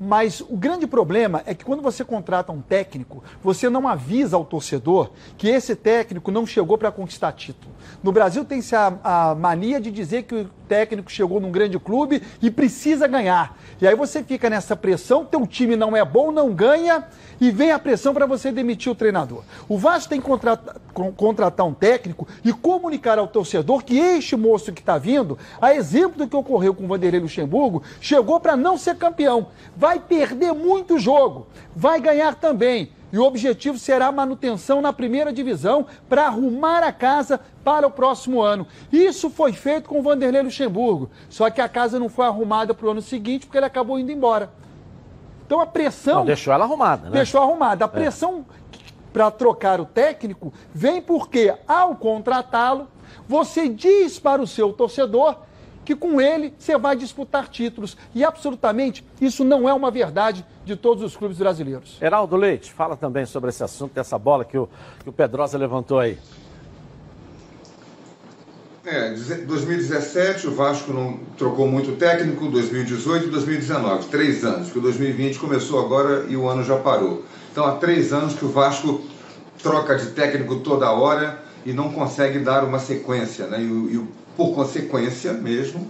[SPEAKER 4] Mas o grande problema é que quando você contrata um técnico, você não avisa ao torcedor que esse técnico não chegou para conquistar título. No Brasil tem-se a, a, mania de dizer que técnico chegou num grande clube e precisa ganhar. E aí você fica nessa pressão, teu time não é bom, não ganha, e vem a pressão para você demitir o treinador. O Vasco tem que contratar, contratar um técnico e comunicar ao torcedor que este moço que está vindo, a exemplo do que ocorreu com o Vanderlei Luxemburgo, chegou para não ser campeão. Vai perder muito jogo, vai ganhar também. E o objetivo será a manutenção na primeira divisão para arrumar a casa para o próximo ano. Isso foi feito com o Vanderlei Luxemburgo. Só que a casa não foi arrumada para o ano seguinte porque ele acabou indo embora. Então a pressão. Não,
[SPEAKER 1] deixou ela arrumada, né?
[SPEAKER 4] Deixou arrumada. A é. pressão é. para trocar o técnico vem porque, ao contratá-lo, você diz para o seu torcedor que com ele você vai disputar títulos. E absolutamente isso não é uma verdade de todos os clubes brasileiros.
[SPEAKER 1] Heraldo Leite, fala também sobre esse assunto, dessa bola que o, que o Pedrosa levantou aí.
[SPEAKER 3] É, 2017 o Vasco não trocou muito técnico, 2018 e 2019, três anos, que o 2020 começou agora e o ano já parou. Então há três anos que o Vasco troca de técnico toda hora e não consegue dar uma sequência, né? E, e por consequência mesmo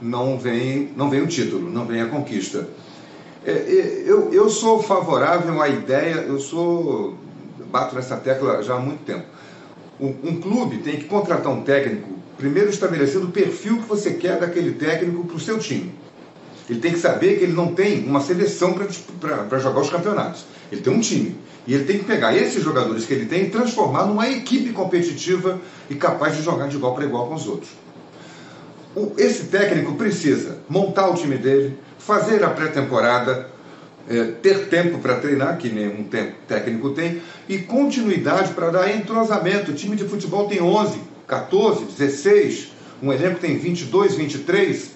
[SPEAKER 3] não vem não vem o título, não vem a conquista. É, é eu, eu sou favorável à ideia, eu sou bato nessa tecla já há muito tempo. Um, um clube tem que contratar um técnico primeiro estabelecendo o perfil que você quer daquele técnico para o seu time. Ele tem que saber que ele não tem uma seleção para jogar os campeonatos. Ele tem um time. E ele tem que pegar esses jogadores que ele tem e transformar numa equipe competitiva e capaz de jogar de igual para igual com os outros. O, esse técnico precisa montar o time dele, fazer a pré-temporada, é, ter tempo para treinar, que nenhum técnico tem, e continuidade para dar entrosamento. O time de futebol tem 11 14, 16, um elenco tem 22, 23,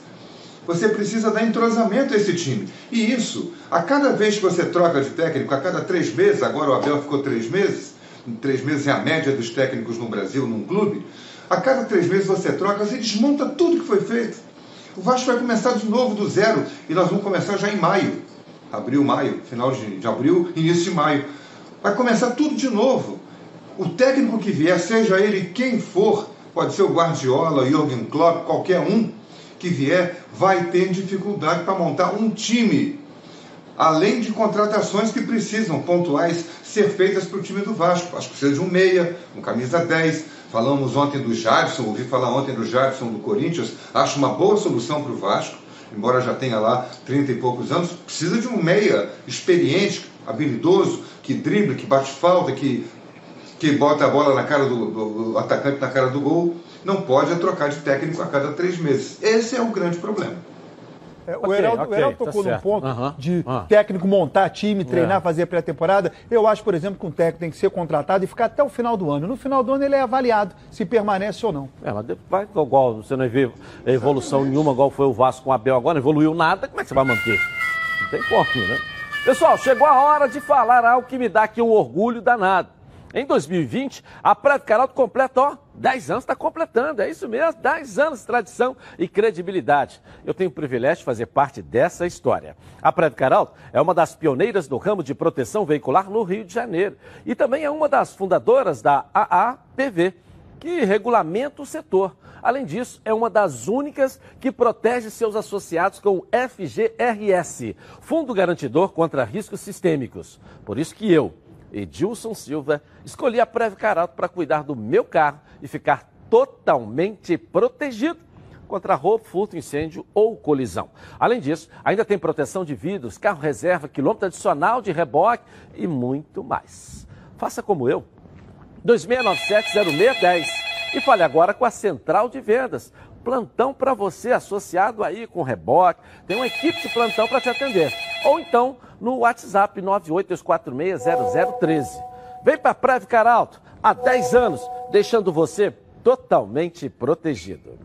[SPEAKER 3] você precisa dar entrosamento a esse time. E isso, a cada vez que você troca de técnico, a cada três meses, agora o Abel ficou três meses, três meses é a média dos técnicos no Brasil, num clube, a cada três meses você troca, você desmonta tudo que foi feito. O Vasco vai começar de novo do zero e nós vamos começar já em maio. Abril, maio, final de, de abril, início de maio. Vai começar tudo de novo o técnico que vier, seja ele quem for, pode ser o Guardiola, Jürgen Klopp, qualquer um que vier, vai ter dificuldade para montar um time. Além de contratações que precisam, pontuais, ser feitas para o time do Vasco. Acho que precisa de um meia, um camisa 10. Falamos ontem do Jadson, ouvi falar ontem do Jadson do Corinthians. Acho uma boa solução para o Vasco, embora já tenha lá 30 e poucos anos. Precisa de um meia experiente, habilidoso, que drible, que bate falta, que que bota a bola na cara do, do, do atacante, na cara do gol, não pode trocar de técnico a cada três meses. Esse é o grande problema.
[SPEAKER 4] É, o Heraldo, okay, o Heraldo tá tocou tá num ponto de técnico montar time, treinar, é. fazer pré-temporada. Eu acho, por exemplo, que um técnico tem que ser contratado e ficar até o final do ano. No final do ano ele é avaliado se permanece ou não.
[SPEAKER 1] É, mas vai igual, você não vê evolução nenhuma, igual foi o Vasco com o Abel agora, não evoluiu nada, como é que você vai manter? Não tem como, né? Pessoal, chegou a hora de falar algo que me dá aqui um orgulho danado. Em 2020, a Praia do Caralto completa, ó, 10 anos, está completando, é isso mesmo, 10 anos de tradição e credibilidade. Eu tenho o privilégio de fazer parte dessa história. A Praia do Caralto é uma das pioneiras do ramo de proteção veicular no Rio de Janeiro e também é uma das fundadoras da AAPV, que regulamenta o setor. Além disso, é uma das únicas que protege seus associados com o FGRS, Fundo Garantidor contra Riscos Sistêmicos. Por isso que eu, Edilson Silva, escolhi a Preve Caralto para cuidar do meu carro e ficar totalmente protegido contra roubo, furto, incêndio ou colisão. Além disso, ainda tem proteção de vidros, carro reserva, quilômetro adicional de reboque e muito mais. Faça como eu. 2697-0610 e fale agora com a Central de Vendas. Plantão para você associado aí com reboque. Tem uma equipe de plantão para te atender. Ou então no WhatsApp 982460013. Vem para a Preve Caralto, há 10 anos, deixando você totalmente protegido.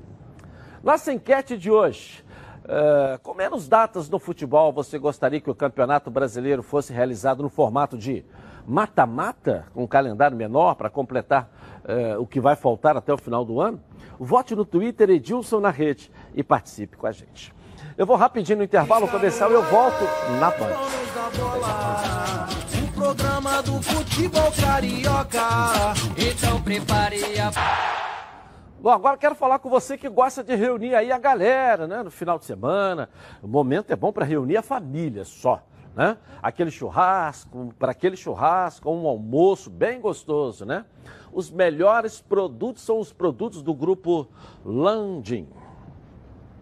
[SPEAKER 1] Nossa enquete de hoje. Uh, com menos datas no futebol, você gostaria que o Campeonato Brasileiro fosse realizado no formato de mata-mata, com um calendário menor para completar uh, o que vai faltar até o final do ano? Vote no Twitter Edilson na rede e participe com a gente. Eu vou rapidinho no intervalo comercial e eu volto na Band. O programa do futebol carioca. Então prepare a. Bom, agora quero falar com você que gosta de reunir aí a galera, né? No final de semana. O momento é bom para reunir a família só. Né? Aquele churrasco, para aquele churrasco, um almoço bem gostoso, né? Os melhores produtos são os produtos do grupo Landim.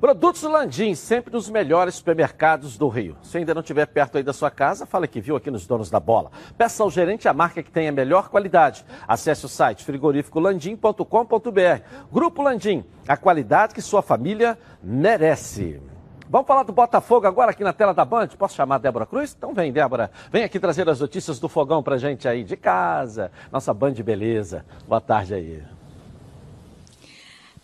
[SPEAKER 1] Produtos Landim, sempre nos melhores supermercados do Rio. Se ainda não estiver perto aí da sua casa, fala que viu aqui nos Donos da Bola. Peça ao gerente a marca que tem a melhor qualidade. Acesse o site frigoríficolandim.com.br. Grupo Landim, a qualidade que sua família merece. Vamos falar do Botafogo agora aqui na tela da Band? Posso chamar a Débora Cruz? Então vem, Débora. Vem aqui trazer as notícias do fogão pra gente aí de casa. Nossa Band Beleza. Boa tarde aí.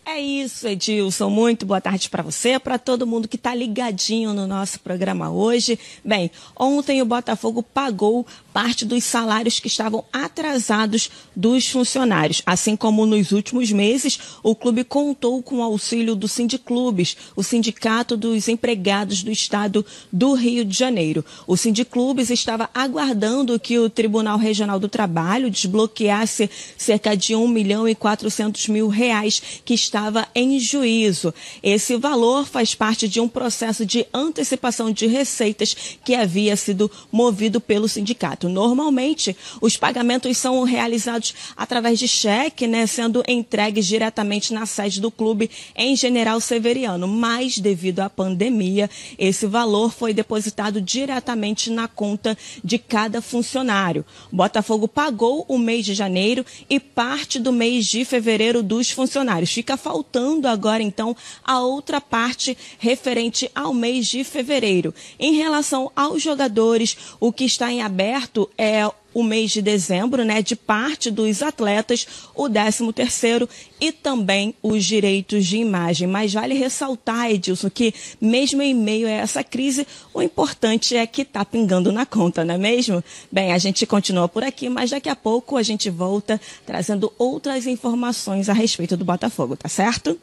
[SPEAKER 11] É isso, Edilson. Muito boa tarde para você, para todo mundo que está ligadinho no nosso programa hoje. Bem, ontem o Botafogo pagou parte dos salários que estavam atrasados dos funcionários. Assim como nos últimos meses, o clube contou com o auxílio do Sindiclubes, o Sindicato dos Empregados do Estado do Rio de Janeiro. O Sindiclubes estava aguardando que o Tribunal Regional do Trabalho desbloqueasse cerca de 1 milhão e 400 mil reais que estava em juízo. Esse valor faz parte de um processo de antecipação de receitas que havia sido movido pelo sindicato. Normalmente, os pagamentos são realizados através de cheque, né, sendo entregues diretamente na sede do clube em General Severiano. Mas, devido à pandemia, esse valor foi depositado diretamente na conta de cada funcionário. Botafogo pagou o mês de janeiro e parte do mês de fevereiro dos funcionários. Fica faltando agora, então, a outra parte referente ao mês de fevereiro. Em relação aos jogadores, o que está em aberto é o mês de dezembro, né, de parte dos atletas, o 13 terceiro e também os direitos de imagem. Mas vale ressaltar, Edilson, que mesmo em meio a essa crise, o importante é que está pingando na conta, não é mesmo? Bem, a gente continua por aqui, mas daqui a pouco a gente volta trazendo outras informações a respeito do Botafogo, tá certo?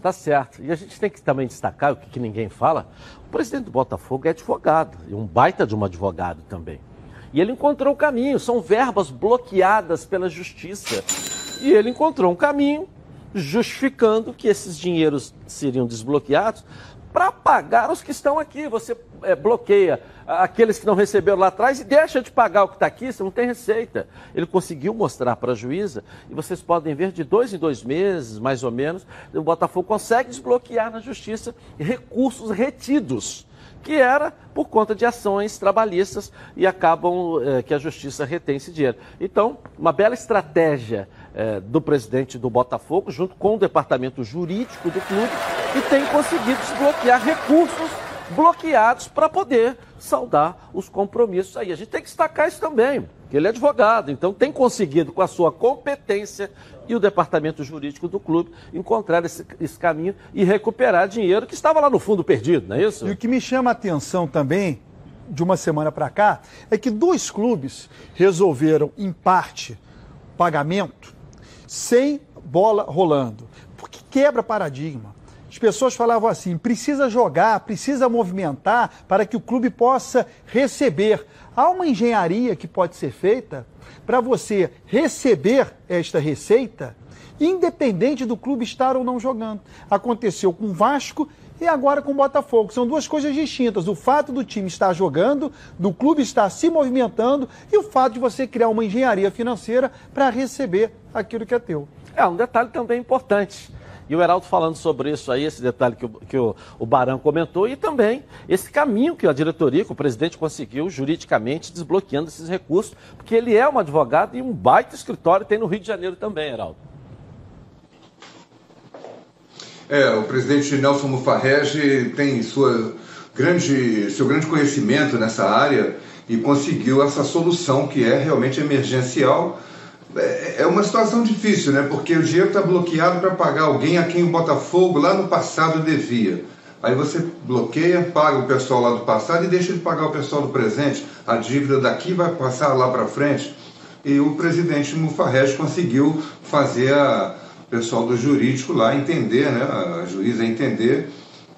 [SPEAKER 1] Tá certo. E a gente tem que também destacar o que, que ninguém fala. O presidente do Botafogo é advogado, e um baita de um advogado também. E ele encontrou o caminho, são verbas bloqueadas pela justiça. E ele encontrou um caminho justificando que esses dinheiros seriam desbloqueados para pagar os que estão aqui. Você é, bloqueia aqueles que não receberam lá atrás e deixa de pagar o que está aqui, você não tem receita. Ele conseguiu mostrar para a juíza, e vocês podem ver de dois em dois meses, mais ou menos, o Botafogo consegue desbloquear na justiça recursos retidos que era por conta de ações trabalhistas e acabam é, que a justiça retém esse dinheiro. Então, uma bela estratégia é, do presidente do Botafogo, junto com o departamento jurídico do clube, que tem conseguido desbloquear recursos bloqueados para poder saldar os compromissos aí. A gente tem que destacar isso também, que ele é advogado, então tem conseguido, com a sua competência e o departamento jurídico do clube, encontrar esse, esse caminho e recuperar dinheiro que estava lá no fundo perdido, não é isso?
[SPEAKER 4] E o que me chama a atenção também, de uma semana para cá, é que dois clubes resolveram, em parte, pagamento sem bola rolando. Porque quebra paradigma. As pessoas falavam assim: precisa jogar, precisa movimentar para que o clube possa receber. Há uma engenharia que pode ser feita para você receber esta receita, independente do clube estar ou não jogando. Aconteceu com o Vasco e agora com o Botafogo. São duas coisas distintas. O fato do time estar jogando, do clube estar se movimentando e o fato de você criar uma engenharia financeira para receber aquilo que é teu.
[SPEAKER 1] É um detalhe também importante. E o Heraldo falando sobre isso aí, esse detalhe que, o, que o, o Barão comentou, e também esse caminho que a diretoria, que o presidente conseguiu juridicamente desbloqueando esses recursos, porque ele é um advogado e um baita escritório tem no Rio de Janeiro também, Heraldo.
[SPEAKER 3] É, o presidente Nelson Mufarrege tem sua grande, seu grande conhecimento nessa área e conseguiu essa solução que é realmente emergencial é, é uma situação difícil, né? Porque o dinheiro está bloqueado para pagar alguém a quem o Botafogo lá no passado devia. Aí você bloqueia, paga o pessoal lá do passado e deixa de pagar o pessoal do presente. A dívida daqui vai passar lá para frente. E o presidente Mufarrege conseguiu fazer a, o pessoal do jurídico lá entender, né? A juíza entender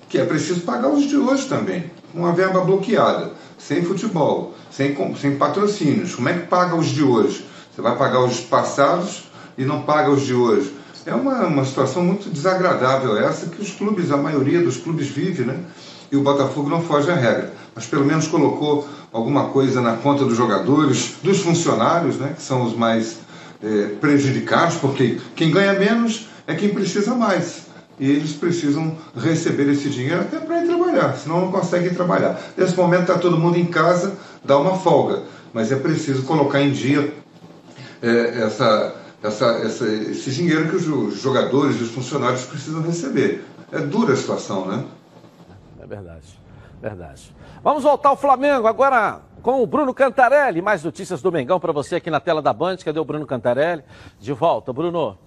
[SPEAKER 3] que é preciso pagar os de hoje também. Uma verba bloqueada, sem futebol, sem, sem patrocínios. Como é que paga os de hoje? Você vai pagar os passados e não paga os de hoje. É uma, uma situação muito desagradável essa que os clubes, a maioria dos clubes vive, né? E o Botafogo não foge à regra. Mas pelo menos colocou alguma coisa na conta dos jogadores, dos funcionários, né? Que são os mais é, prejudicados, porque quem ganha menos é quem precisa mais. E eles precisam receber esse dinheiro até para ir trabalhar, senão não conseguem trabalhar. Nesse momento está todo mundo em casa, dá uma folga, mas é preciso colocar em dia é, essa, essa, essa, esse dinheiro que os jogadores e os funcionários precisam receber. É dura a situação, né?
[SPEAKER 1] É verdade, verdade. Vamos voltar ao Flamengo agora com o Bruno Cantarelli. Mais notícias do Mengão para você aqui na tela da Band. Cadê o Bruno Cantarelli? De volta, Bruno.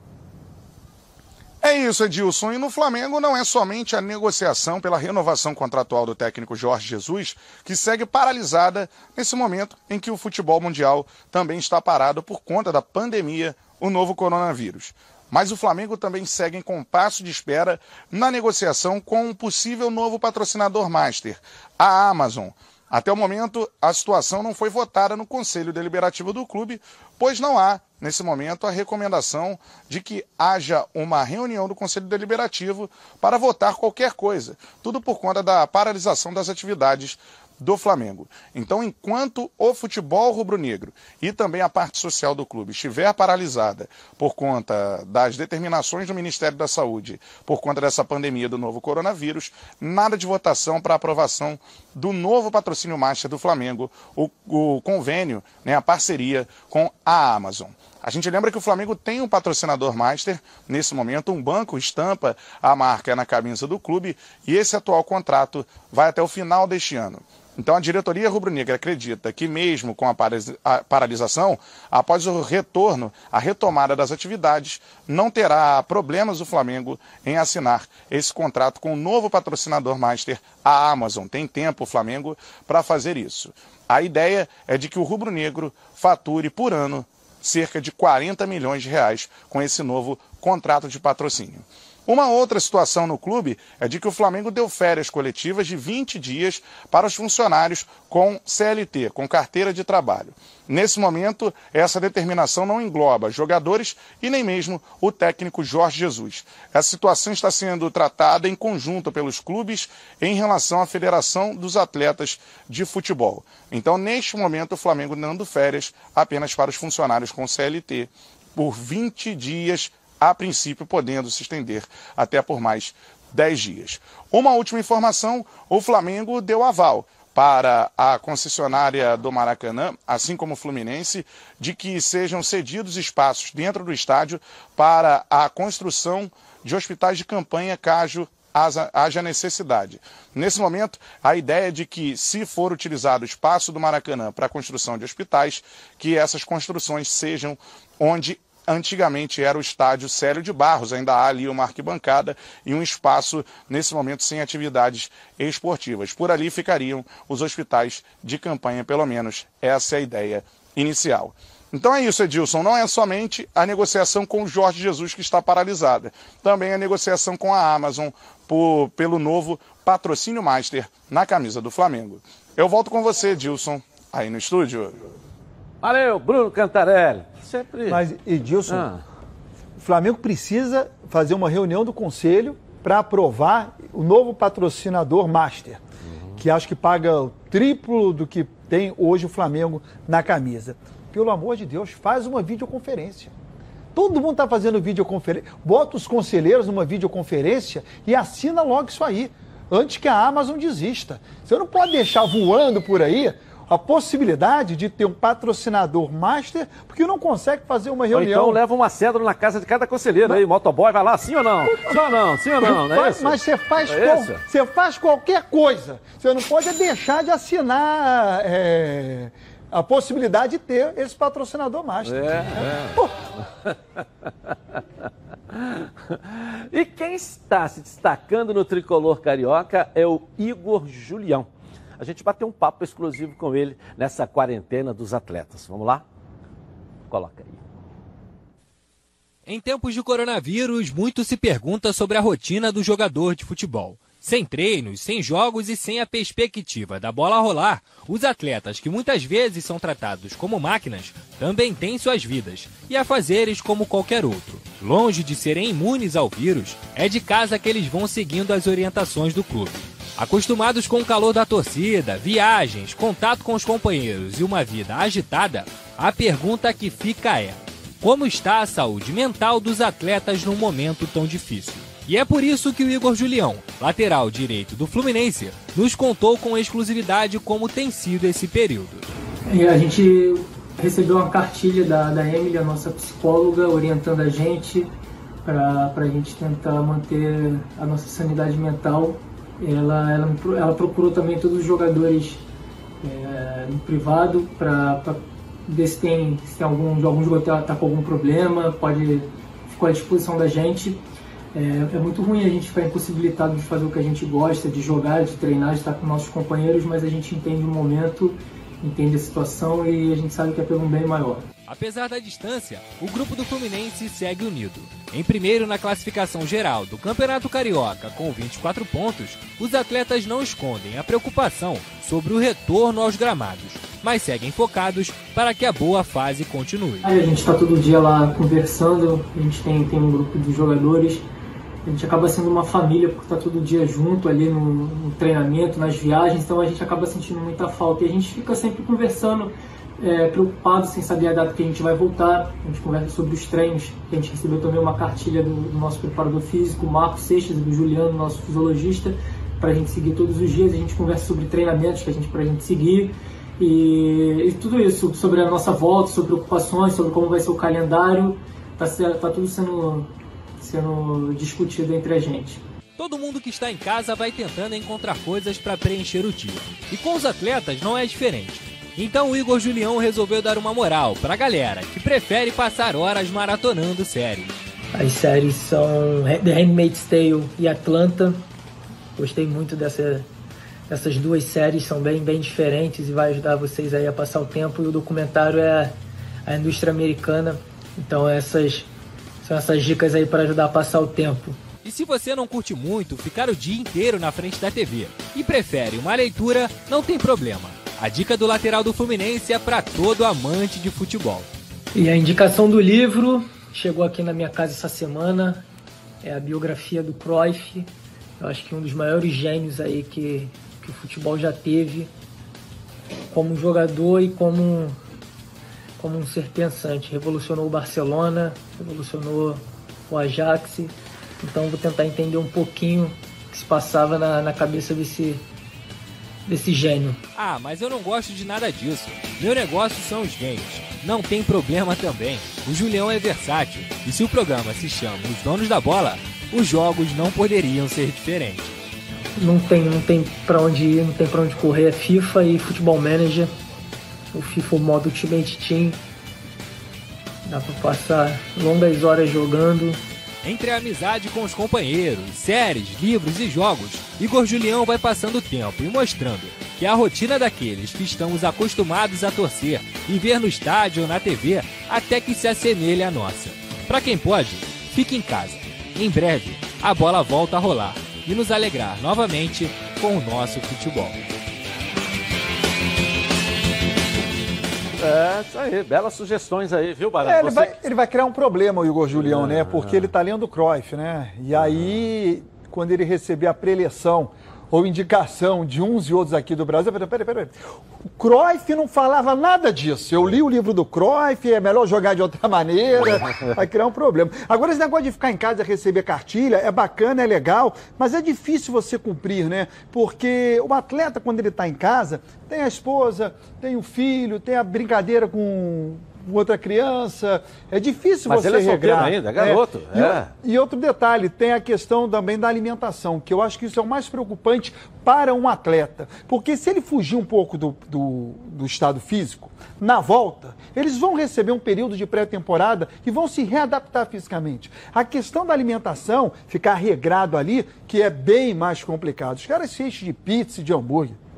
[SPEAKER 5] É isso, Edilson. E no Flamengo não é somente a negociação pela renovação contratual do técnico Jorge Jesus que segue paralisada nesse momento em que o futebol mundial também está parado por conta da pandemia, o novo coronavírus. Mas o Flamengo também segue em compasso de espera na negociação com um possível novo patrocinador master, a Amazon. Até o momento, a situação não foi votada no Conselho Deliberativo do clube, pois não há, nesse momento, a recomendação de que haja uma reunião do Conselho Deliberativo para votar qualquer coisa. Tudo por conta da paralisação das atividades do Flamengo. Então, enquanto o futebol rubro-negro e também a parte social do clube estiver paralisada por conta das determinações do Ministério da Saúde, por conta dessa pandemia do novo coronavírus, nada de votação para aprovação do novo patrocínio master do Flamengo, o, o convênio, né, a parceria com a Amazon. A gente lembra que o Flamengo tem um patrocinador master nesse momento, um banco estampa a marca na camisa do clube e esse atual contrato vai até o final deste ano. Então, a diretoria rubro-negra acredita que, mesmo com a paralisação, após o retorno, a retomada das atividades, não terá problemas o Flamengo em assinar esse contrato com o novo patrocinador master, a Amazon. Tem tempo o Flamengo para fazer isso. A ideia é de que o rubro-negro fature por ano cerca de 40 milhões de reais com esse novo contrato de patrocínio. Uma outra situação no clube é de que o Flamengo deu férias coletivas de 20 dias para os funcionários com CLT, com carteira de trabalho. Nesse momento, essa determinação não engloba jogadores e nem mesmo o técnico Jorge Jesus. Essa situação está sendo tratada em conjunto pelos clubes em relação à Federação dos Atletas de Futebol. Então, neste momento, o Flamengo dando férias apenas para os funcionários com CLT por 20 dias a princípio podendo se estender até por mais 10 dias. Uma última informação: o Flamengo deu aval para a concessionária do Maracanã, assim como o Fluminense, de que sejam cedidos espaços dentro do estádio para a construção de hospitais de campanha, caso haja necessidade. Nesse momento, a ideia é de que, se for utilizado o espaço do Maracanã para a construção de hospitais, que essas construções sejam onde antigamente era o estádio Célio de Barros, ainda há ali uma arquibancada e um espaço, nesse momento, sem atividades esportivas. Por ali ficariam os hospitais de campanha, pelo menos essa é a ideia inicial. Então é isso, Edilson. Não é somente a negociação com o Jorge Jesus que está paralisada, também a negociação com a Amazon por, pelo novo patrocínio master na camisa do Flamengo. Eu volto com você, Edilson, aí no estúdio.
[SPEAKER 1] Valeu, Bruno Cantarelli. Sempre.
[SPEAKER 4] Mas, Edilson, ah. o Flamengo precisa fazer uma reunião do conselho para aprovar o novo patrocinador Master, uhum. que acho que paga o triplo do que tem hoje o Flamengo na camisa. Pelo amor de Deus, faz uma videoconferência. Todo mundo está fazendo videoconferência. Bota os conselheiros numa videoconferência e assina logo isso aí, antes que a Amazon desista. Você não pode deixar voando por aí a possibilidade de ter um patrocinador master, porque não consegue fazer uma reunião.
[SPEAKER 1] Ou então leva uma cédula na casa de cada conselheiro aí, motoboy, vai lá, sim ou não? Sim ou não? Sim ou não? não
[SPEAKER 4] é mas você faz, é qual... você faz qualquer coisa. Você não pode deixar de assinar. É a possibilidade de ter esse patrocinador master. É, é.
[SPEAKER 1] e quem está se destacando no tricolor carioca é o Igor Julião a gente bateu um papo exclusivo com ele nessa quarentena dos atletas. Vamos lá? Coloca aí.
[SPEAKER 10] Em tempos de coronavírus, muito se pergunta sobre a rotina do jogador de futebol. Sem treinos, sem jogos e sem a perspectiva da bola rolar, os atletas que muitas vezes são tratados como máquinas também têm suas vidas e a fazeres como qualquer outro. Longe de serem imunes ao vírus, é de casa que eles vão seguindo as orientações do clube. Acostumados com o calor da torcida, viagens, contato com os companheiros e uma vida agitada, a pergunta que fica é: como está a saúde mental dos atletas num momento tão difícil? E é por isso que o Igor Julião, lateral direito do Fluminense, nos contou com exclusividade como tem sido esse período.
[SPEAKER 12] E a gente recebeu uma cartilha da, da Emily, a nossa psicóloga, orientando a gente para a gente tentar manter a nossa sanidade mental ela, ela, ela procurou também todos os jogadores é, no privado para ver se tem, se tem algum, algum jogador está tá com algum problema, pode ficar à disposição da gente. É, é, muito ruim a gente ficar impossibilitado de fazer o que a gente gosta, de jogar, de treinar, de estar com nossos companheiros, mas a gente entende o momento, entende a situação e a gente sabe que é pelo um bem maior.
[SPEAKER 10] Apesar da distância, o grupo do Fluminense segue unido. Em primeiro na classificação geral do Campeonato Carioca, com 24 pontos, os atletas não escondem a preocupação sobre o retorno aos gramados, mas seguem focados para que a boa fase continue.
[SPEAKER 12] A gente está todo dia lá conversando, a gente tem, tem um grupo de jogadores, a gente acaba sendo uma família porque está todo dia junto ali no, no treinamento, nas viagens, então a gente acaba sentindo muita falta e a gente fica sempre conversando é, preocupado sem saber a data que a gente vai voltar. A gente conversa sobre os treinos. A gente recebeu também uma cartilha do, do nosso preparador físico, Marcos Seixas, do Juliano, nosso fisiologista, para a gente seguir todos os dias. A gente conversa sobre treinamentos que a gente para a gente seguir. E, e, tudo isso sobre a nossa volta, sobre preocupações, sobre como vai ser o calendário, está tá tudo sendo, sendo discutido entre a gente.
[SPEAKER 10] Todo mundo que está em casa vai tentando encontrar coisas para preencher o dia. E com os atletas não é diferente. Então o Igor Julião resolveu dar uma moral pra galera que prefere passar horas maratonando séries.
[SPEAKER 12] As séries são The Handmaid's Tale e Atlanta. Gostei muito dessa, dessas duas séries, são bem, bem diferentes e vai ajudar vocês aí a passar o tempo. E o documentário é a indústria americana. Então essas são essas dicas aí para ajudar a passar o tempo.
[SPEAKER 10] E se você não curte muito ficar o dia inteiro na frente da TV e prefere uma leitura, não tem problema. A dica do lateral do Fluminense é para todo amante de futebol.
[SPEAKER 12] E a indicação do livro chegou aqui na minha casa essa semana. É a biografia do Cruyff. Eu acho que um dos maiores gênios aí que, que o futebol já teve como jogador e como, como um ser pensante. Revolucionou o Barcelona, revolucionou o Ajax. Então vou tentar entender um pouquinho o que se passava na, na cabeça desse, desse gênio.
[SPEAKER 10] Ah, mas eu não gosto de nada disso. Meu negócio são os games. Não tem problema também. O Julião é versátil. E se o programa se chama Os Donos da Bola, os jogos não poderiam ser diferentes.
[SPEAKER 12] Não tem, não tem para onde ir, não tem para onde correr. É FIFA e Futebol Manager. O FIFA modo Ultimate Team. Dá para passar longas horas jogando.
[SPEAKER 10] Entre a amizade com os companheiros, séries, livros e jogos, Igor Julião vai passando o tempo e mostrando que a rotina daqueles que estamos acostumados a torcer e ver no estádio ou na TV até que se assemelhe à nossa. Para quem pode, fique em casa. Em breve, a bola volta a rolar e nos alegrar novamente com o nosso futebol.
[SPEAKER 1] É, isso aí, belas sugestões aí, viu, Barão?
[SPEAKER 4] É, ele, Você... vai, ele vai criar um problema, o Igor Julião, né? Porque ele tá lendo o Cruyff, né? E aí, quando ele receber a preleção ou indicação de uns e outros aqui do Brasil. Peraí, peraí, peraí. O Cruyff não falava nada disso. Eu li o livro do Cruyff, é melhor jogar de outra maneira, vai criar um problema. Agora, esse negócio de ficar em casa e receber cartilha é bacana, é legal, mas é difícil você cumprir, né? Porque o atleta, quando ele está em casa, tem a esposa, tem o filho, tem a brincadeira com outra criança. É difícil
[SPEAKER 1] Mas
[SPEAKER 4] você
[SPEAKER 1] ele é
[SPEAKER 4] regrar.
[SPEAKER 1] ainda, é garoto.
[SPEAKER 4] É.
[SPEAKER 1] É.
[SPEAKER 4] E, e, outro detalhe, tem a questão também da alimentação, que eu acho que isso é o mais preocupante para um atleta. Porque se ele fugir um pouco do, do, do estado físico, na volta, eles vão receber um período de pré-temporada e vão se readaptar fisicamente. A questão da alimentação, ficar regrado ali, que é bem mais complicado. Os caras se enchem de pizza e de hambúrguer.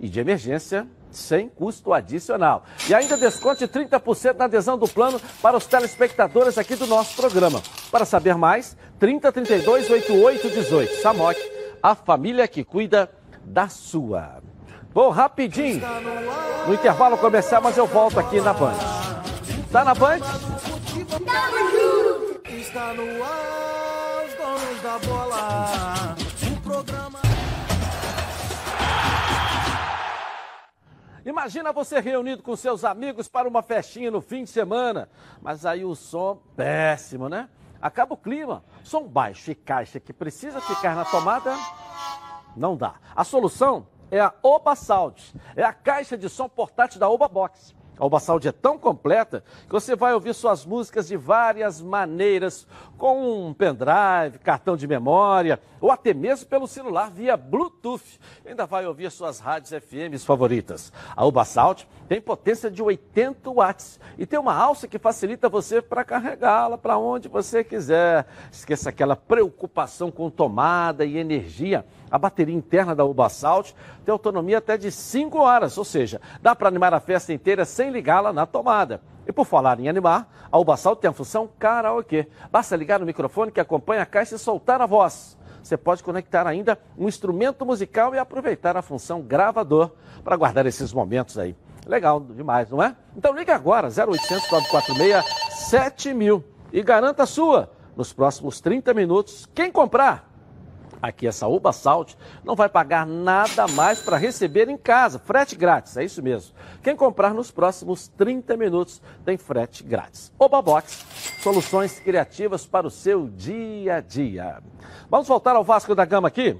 [SPEAKER 1] e de emergência sem custo adicional. E ainda desconte 30% na adesão do plano para os telespectadores aqui do nosso programa. Para saber mais, 3032 8818. Samok, a família que cuida da sua. Bom, rapidinho, no intervalo comercial, mas eu volto aqui na Band. Tá na Band?
[SPEAKER 13] Está no ar, os donos da bola.
[SPEAKER 1] Imagina você reunido com seus amigos para uma festinha no fim de semana, mas aí o som péssimo, né? Acaba o clima. Som baixo e caixa que precisa ficar na tomada, não dá. A solução é a Oba Sound. É a caixa de som portátil da Oba Box. A Oba Sound é tão completa que você vai ouvir suas músicas de várias maneiras, com um pendrive, cartão de memória, ou até mesmo pelo celular via Bluetooth. Ainda vai ouvir suas rádios FMs favoritas. A Sound tem potência de 80 watts e tem uma alça que facilita você para carregá-la para onde você quiser. Esqueça aquela preocupação com tomada e energia. A bateria interna da Uba Salt tem autonomia até de 5 horas, ou seja, dá para animar a festa inteira sem ligá-la na tomada. E por falar em animar, a Uba Salt tem a função karaokê. Basta ligar no microfone que acompanha a caixa e soltar a voz. Você pode conectar ainda um instrumento musical e aproveitar a função gravador para guardar esses momentos aí. Legal demais, não é? Então ligue agora, 0800 946 7000 e garanta a sua nos próximos 30 minutos. Quem comprar aqui essa Uba Salt não vai pagar nada mais para receber em casa. Frete grátis, é isso mesmo. Quem comprar nos próximos 30 minutos tem frete grátis. Oba Box, soluções criativas para o seu dia a dia. Vamos voltar ao Vasco da Gama aqui?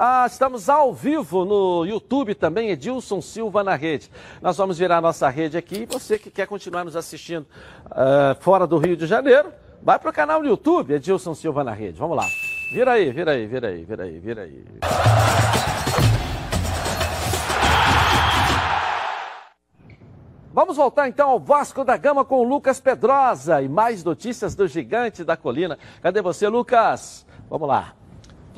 [SPEAKER 1] Ah, estamos ao vivo no YouTube também, Edilson Silva na rede. Nós vamos virar nossa rede aqui. Você que quer continuar nos assistindo uh, fora do Rio de Janeiro, vai para o canal no YouTube, Edilson Silva na rede. Vamos lá. Vira aí, vira aí, vira aí, vira aí, vira aí. Vamos voltar então ao Vasco da Gama com o Lucas Pedrosa e mais notícias do Gigante da Colina. Cadê você, Lucas? Vamos lá.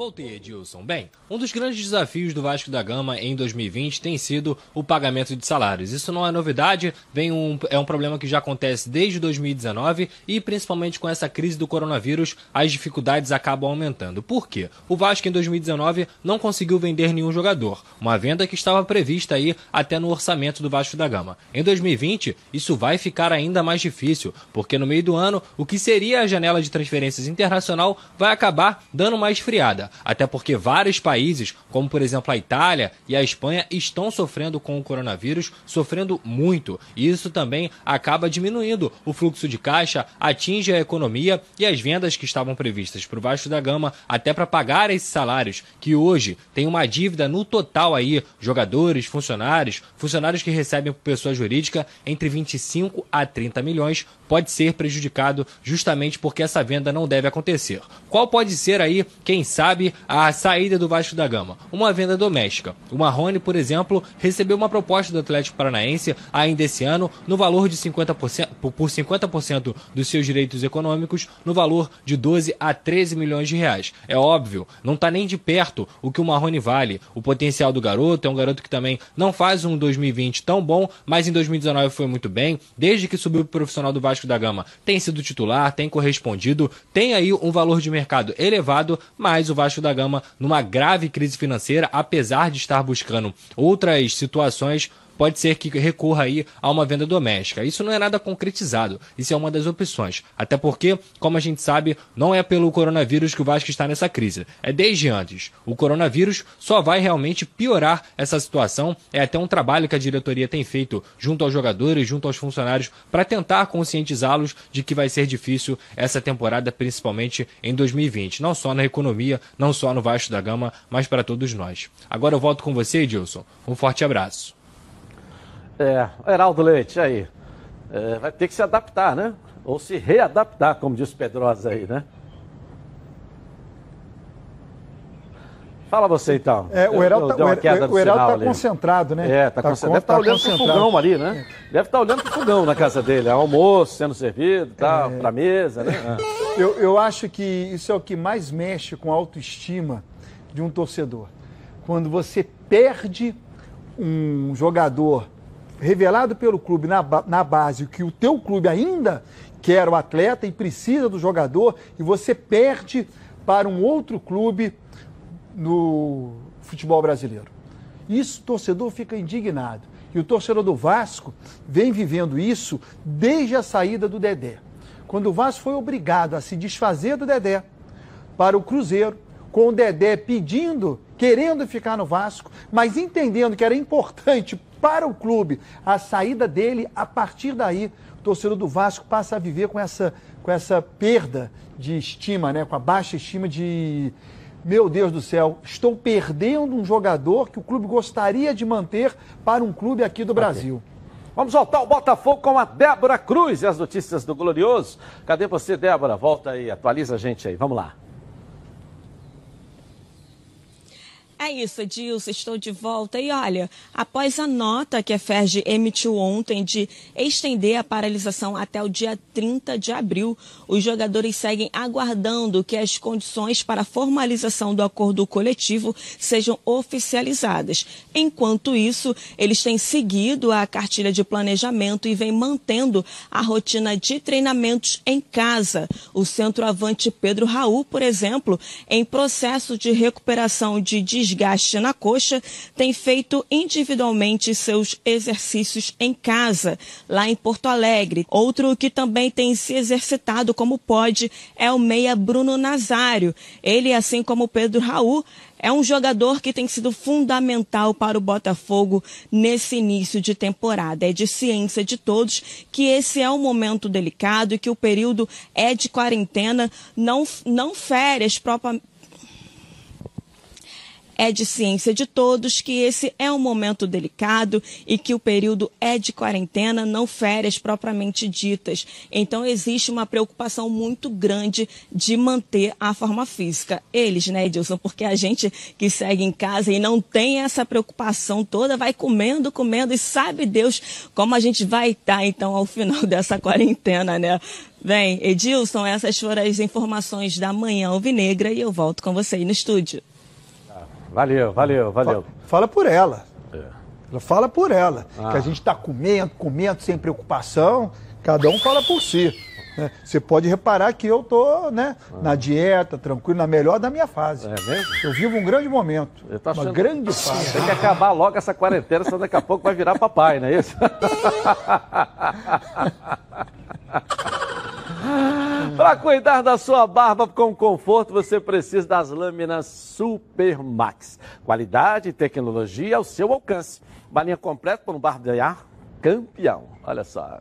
[SPEAKER 10] Voltei, Edilson. Bem, um dos grandes desafios do Vasco da Gama em 2020 tem sido o pagamento de salários. Isso não é novidade, vem um, é um problema que já acontece desde 2019 e principalmente com essa crise do coronavírus, as dificuldades acabam aumentando. Por quê? O Vasco em 2019 não conseguiu vender nenhum jogador, uma venda que estava prevista aí até no orçamento do Vasco da Gama. Em 2020, isso vai ficar ainda mais difícil, porque no meio do ano, o que seria a janela de transferências internacional vai acabar dando uma esfriada até porque vários países, como por exemplo a Itália e a Espanha, estão sofrendo com o coronavírus, sofrendo muito. E isso também acaba diminuindo o fluxo de caixa, atinge a economia e as vendas que estavam previstas para o Vasco da Gama, até para pagar esses salários, que hoje tem uma dívida no total aí, jogadores, funcionários, funcionários que recebem por pessoa jurídica entre 25 a 30 milhões, pode ser prejudicado justamente porque essa venda não deve acontecer. Qual pode ser aí, quem sabe, a saída do Vasco da Gama. Uma venda doméstica. O Marrone, por exemplo, recebeu uma proposta do Atlético Paranaense ainda esse ano no valor de 50%, por 50% dos seus direitos econômicos, no valor de 12 a 13 milhões de reais. É óbvio, não está nem de perto o que o Marrone vale. O potencial do garoto é um garoto que também não faz um 2020 tão bom, mas em 2019 foi muito bem. Desde que subiu o profissional do Vasco da Gama, tem sido titular, tem correspondido, tem aí um valor de mercado elevado, mas o Vasco Vasco da Gama numa grave crise financeira, apesar de estar buscando outras situações pode ser que recorra aí a uma venda doméstica. Isso não é nada concretizado, isso é uma das opções. Até porque, como a gente sabe, não é pelo coronavírus que o Vasco está nessa crise, é desde antes. O coronavírus só vai realmente piorar essa situação, é até um trabalho que a diretoria tem feito junto aos jogadores, junto aos funcionários, para tentar conscientizá-los de que vai ser difícil essa temporada, principalmente em 2020, não só na economia, não só no Vasco da Gama, mas para todos nós. Agora eu volto com você, Edilson. Um forte abraço.
[SPEAKER 1] É, Heraldo Leite, aí. É, vai ter que se adaptar, né? Ou se readaptar, como diz Pedrosa aí, né? Fala você então.
[SPEAKER 4] É, o Heraldo está tá concentrado, né?
[SPEAKER 1] É, tá, tá concentrado. Deve estar tá olhando para o fogão ali, né? É. Deve estar tá olhando para o fogão na casa dele. É almoço sendo servido, tá, é... para a mesa, né?
[SPEAKER 4] É. Eu, eu acho que isso é o que mais mexe com a autoestima de um torcedor. Quando você perde um jogador revelado pelo clube na, na base que o teu clube ainda quer o atleta e precisa do jogador e você perde para um outro clube no futebol brasileiro. Isso o torcedor fica indignado. E o torcedor do Vasco vem vivendo isso desde a saída do Dedé. Quando o Vasco foi obrigado a se desfazer do Dedé para o Cruzeiro, com o Dedé pedindo, querendo ficar no Vasco, mas entendendo que era importante para o clube a saída dele, a partir daí, o torcedor do Vasco passa a viver com essa, com essa perda de estima, né? com a baixa estima de. Meu Deus do céu, estou perdendo um jogador que o clube gostaria de manter para um clube aqui do Brasil.
[SPEAKER 1] Vamos voltar ao Botafogo com a Débora Cruz e as notícias do Glorioso. Cadê você, Débora? Volta aí, atualiza a gente aí. Vamos lá.
[SPEAKER 11] É isso, Edilson, estou de volta. E olha, após a nota que a FERJ emitiu ontem de estender a paralisação até o dia 30 de abril, os jogadores seguem aguardando que as condições para a formalização do acordo coletivo sejam oficializadas. Enquanto isso, eles têm seguido a cartilha de planejamento e vêm mantendo a rotina de treinamentos em casa. O centroavante Pedro Raul, por exemplo, em processo de recuperação de desgaste na coxa, tem feito individualmente seus exercícios em casa, lá em Porto Alegre. Outro que também tem se exercitado como pode é o meia Bruno Nazário. Ele, assim como Pedro Raul, é um jogador que tem sido fundamental para o Botafogo nesse início de temporada. É de ciência de todos que esse é um momento delicado e que o período é de quarentena, não, não férias é de ciência de todos que esse é um momento delicado e que o período é de quarentena, não férias propriamente ditas. Então existe uma preocupação muito grande de manter a forma física. Eles, né, Edilson? Porque a gente que segue em casa e não tem essa preocupação toda, vai comendo, comendo e sabe Deus como a gente vai estar então ao final dessa quarentena, né? Bem, Edilson, essas foram as informações da Manhã Alvinegra e eu volto com você aí no estúdio.
[SPEAKER 1] Valeu, valeu, valeu.
[SPEAKER 4] Fala por ela. Ela fala por ela.
[SPEAKER 1] Ah.
[SPEAKER 4] Que a gente está comendo, comendo sem preocupação. Cada um fala por si. né? Você pode reparar que eu tô né, na dieta, tranquilo, na melhor da minha fase.
[SPEAKER 1] É mesmo?
[SPEAKER 4] Eu vivo um grande momento.
[SPEAKER 1] Eu tô
[SPEAKER 4] Uma
[SPEAKER 1] achando-
[SPEAKER 4] grande fase.
[SPEAKER 1] Tem que acabar logo essa quarentena, senão daqui a pouco vai virar papai, não é isso? Para cuidar da sua barba com conforto, você precisa das lâminas Supermax. Qualidade e tecnologia ao seu alcance. Uma linha completa para um barbear campeão. Olha só.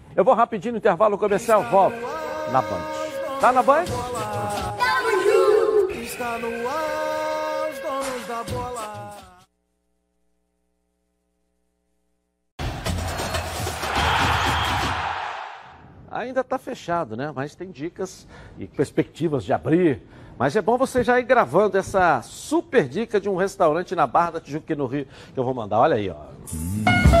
[SPEAKER 1] Eu vou rapidinho no intervalo comercial, volto na Band. Tá na Band?
[SPEAKER 13] Está no ar, os donos da bola.
[SPEAKER 1] Ainda está fechado, né? Mas tem dicas e perspectivas de abrir. Mas é bom você já ir gravando essa super dica de um restaurante na Barra da Tijuca aqui no Rio que eu vou mandar. Olha aí, ó.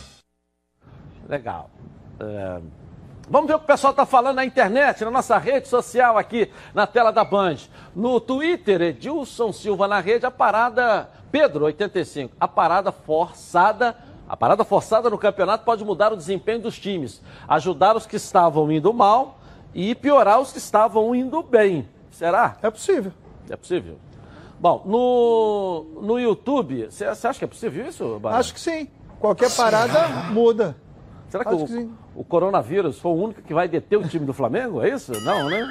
[SPEAKER 1] Legal. É, Vamos ver o que o pessoal está falando na internet, na nossa rede social aqui na tela da Band. No Twitter, Edilson Silva na rede, a parada Pedro 85, a parada forçada, a parada forçada no campeonato pode mudar o desempenho dos times, ajudar os que estavam indo mal e piorar os que estavam indo bem. Será?
[SPEAKER 4] É possível.
[SPEAKER 1] É possível. Bom, no, no YouTube, você acha que é possível isso, Barão?
[SPEAKER 4] Acho que sim. Qualquer parada muda.
[SPEAKER 1] Será que, o,
[SPEAKER 4] que
[SPEAKER 1] o coronavírus foi o único que vai deter o time do Flamengo? É isso? Não, né?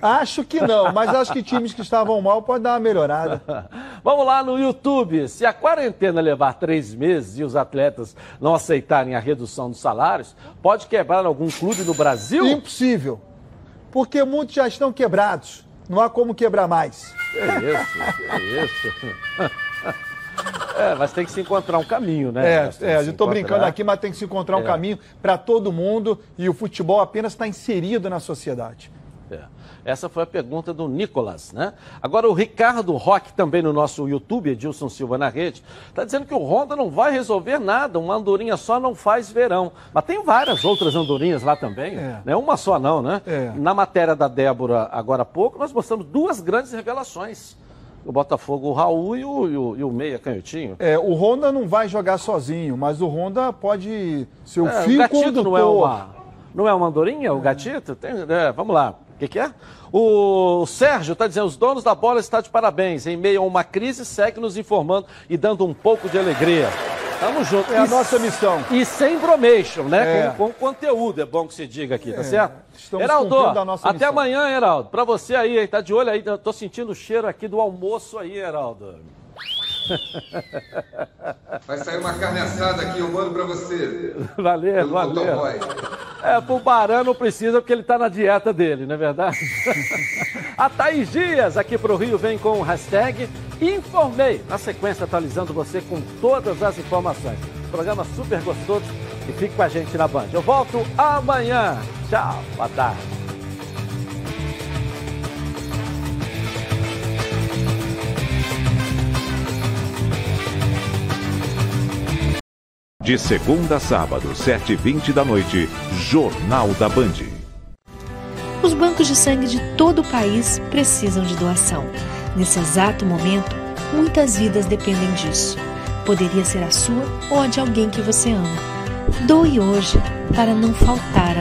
[SPEAKER 4] Acho que não, mas acho que times que estavam mal podem dar uma melhorada.
[SPEAKER 1] Vamos lá no YouTube. Se a quarentena levar três meses e os atletas não aceitarem a redução dos salários, pode quebrar algum clube no Brasil?
[SPEAKER 4] Impossível. Porque muitos já estão quebrados. Não há como quebrar mais.
[SPEAKER 1] Que isso, que isso. É, mas tem que se encontrar um caminho, né?
[SPEAKER 4] É, é, eu estou brincando
[SPEAKER 1] encontrar.
[SPEAKER 4] aqui, mas tem que se encontrar um
[SPEAKER 1] É.
[SPEAKER 4] caminho para todo mundo e o futebol apenas está inserido na sociedade.
[SPEAKER 1] É. Essa foi a pergunta do Nicolas, né? Agora o Ricardo Roque, também no nosso YouTube, Edilson Silva na rede, está dizendo que o Honda não vai resolver nada, uma andorinha só não faz verão. Mas tem várias outras andorinhas lá também,
[SPEAKER 4] É.
[SPEAKER 1] né? Uma só não, né?
[SPEAKER 4] É.
[SPEAKER 1] Na matéria da Débora, agora há pouco, nós mostramos duas grandes revelações. O Botafogo, o Raul e o, e o, e o Meia Canhotinho.
[SPEAKER 4] É, o Honda não vai jogar sozinho, mas o Honda pode ser o
[SPEAKER 1] É,
[SPEAKER 4] fio
[SPEAKER 1] o gatito
[SPEAKER 4] condutor.
[SPEAKER 1] não é uma, não é uma andorinha, o gatito? Tem, é, vamos lá. O que, que é? O Sérgio está dizendo, os donos da bola estão de parabéns. Em meio a uma crise, segue nos informando e dando um pouco de alegria. Tamo junto.
[SPEAKER 4] É a
[SPEAKER 1] E-
[SPEAKER 4] nossa missão.
[SPEAKER 1] E sem bromation, né?
[SPEAKER 4] É.
[SPEAKER 1] Com, com conteúdo, é bom que se diga aqui, tá
[SPEAKER 4] É,
[SPEAKER 1] certo?
[SPEAKER 4] estamos
[SPEAKER 1] Heraldo, até
[SPEAKER 4] missão.
[SPEAKER 1] amanhã, Heraldo. Pra você aí, hein? tá de olho aí. Tô sentindo o cheiro aqui do almoço aí, Heraldo.
[SPEAKER 3] Vai sair uma carne assada aqui, eu mando pra você.
[SPEAKER 1] Valeu, valeu.
[SPEAKER 3] motoboy.
[SPEAKER 1] É, pro Baran não precisa porque ele tá na dieta dele, não é verdade? A Thaís Dias, aqui pro Rio, vem com o hashtag Informei. Na sequência, atualizando você com todas as informações. Programa super gostoso e fique com a gente na Band. Eu volto amanhã. Tchau, boa tarde.
[SPEAKER 14] De segunda a sábado, 7h20 da noite, Jornal da Band.
[SPEAKER 15] Os bancos de sangue de todo o país precisam de doação. Nesse exato momento, muitas vidas dependem disso. Poderia ser a sua ou a de alguém que você ama. Doe hoje para não faltar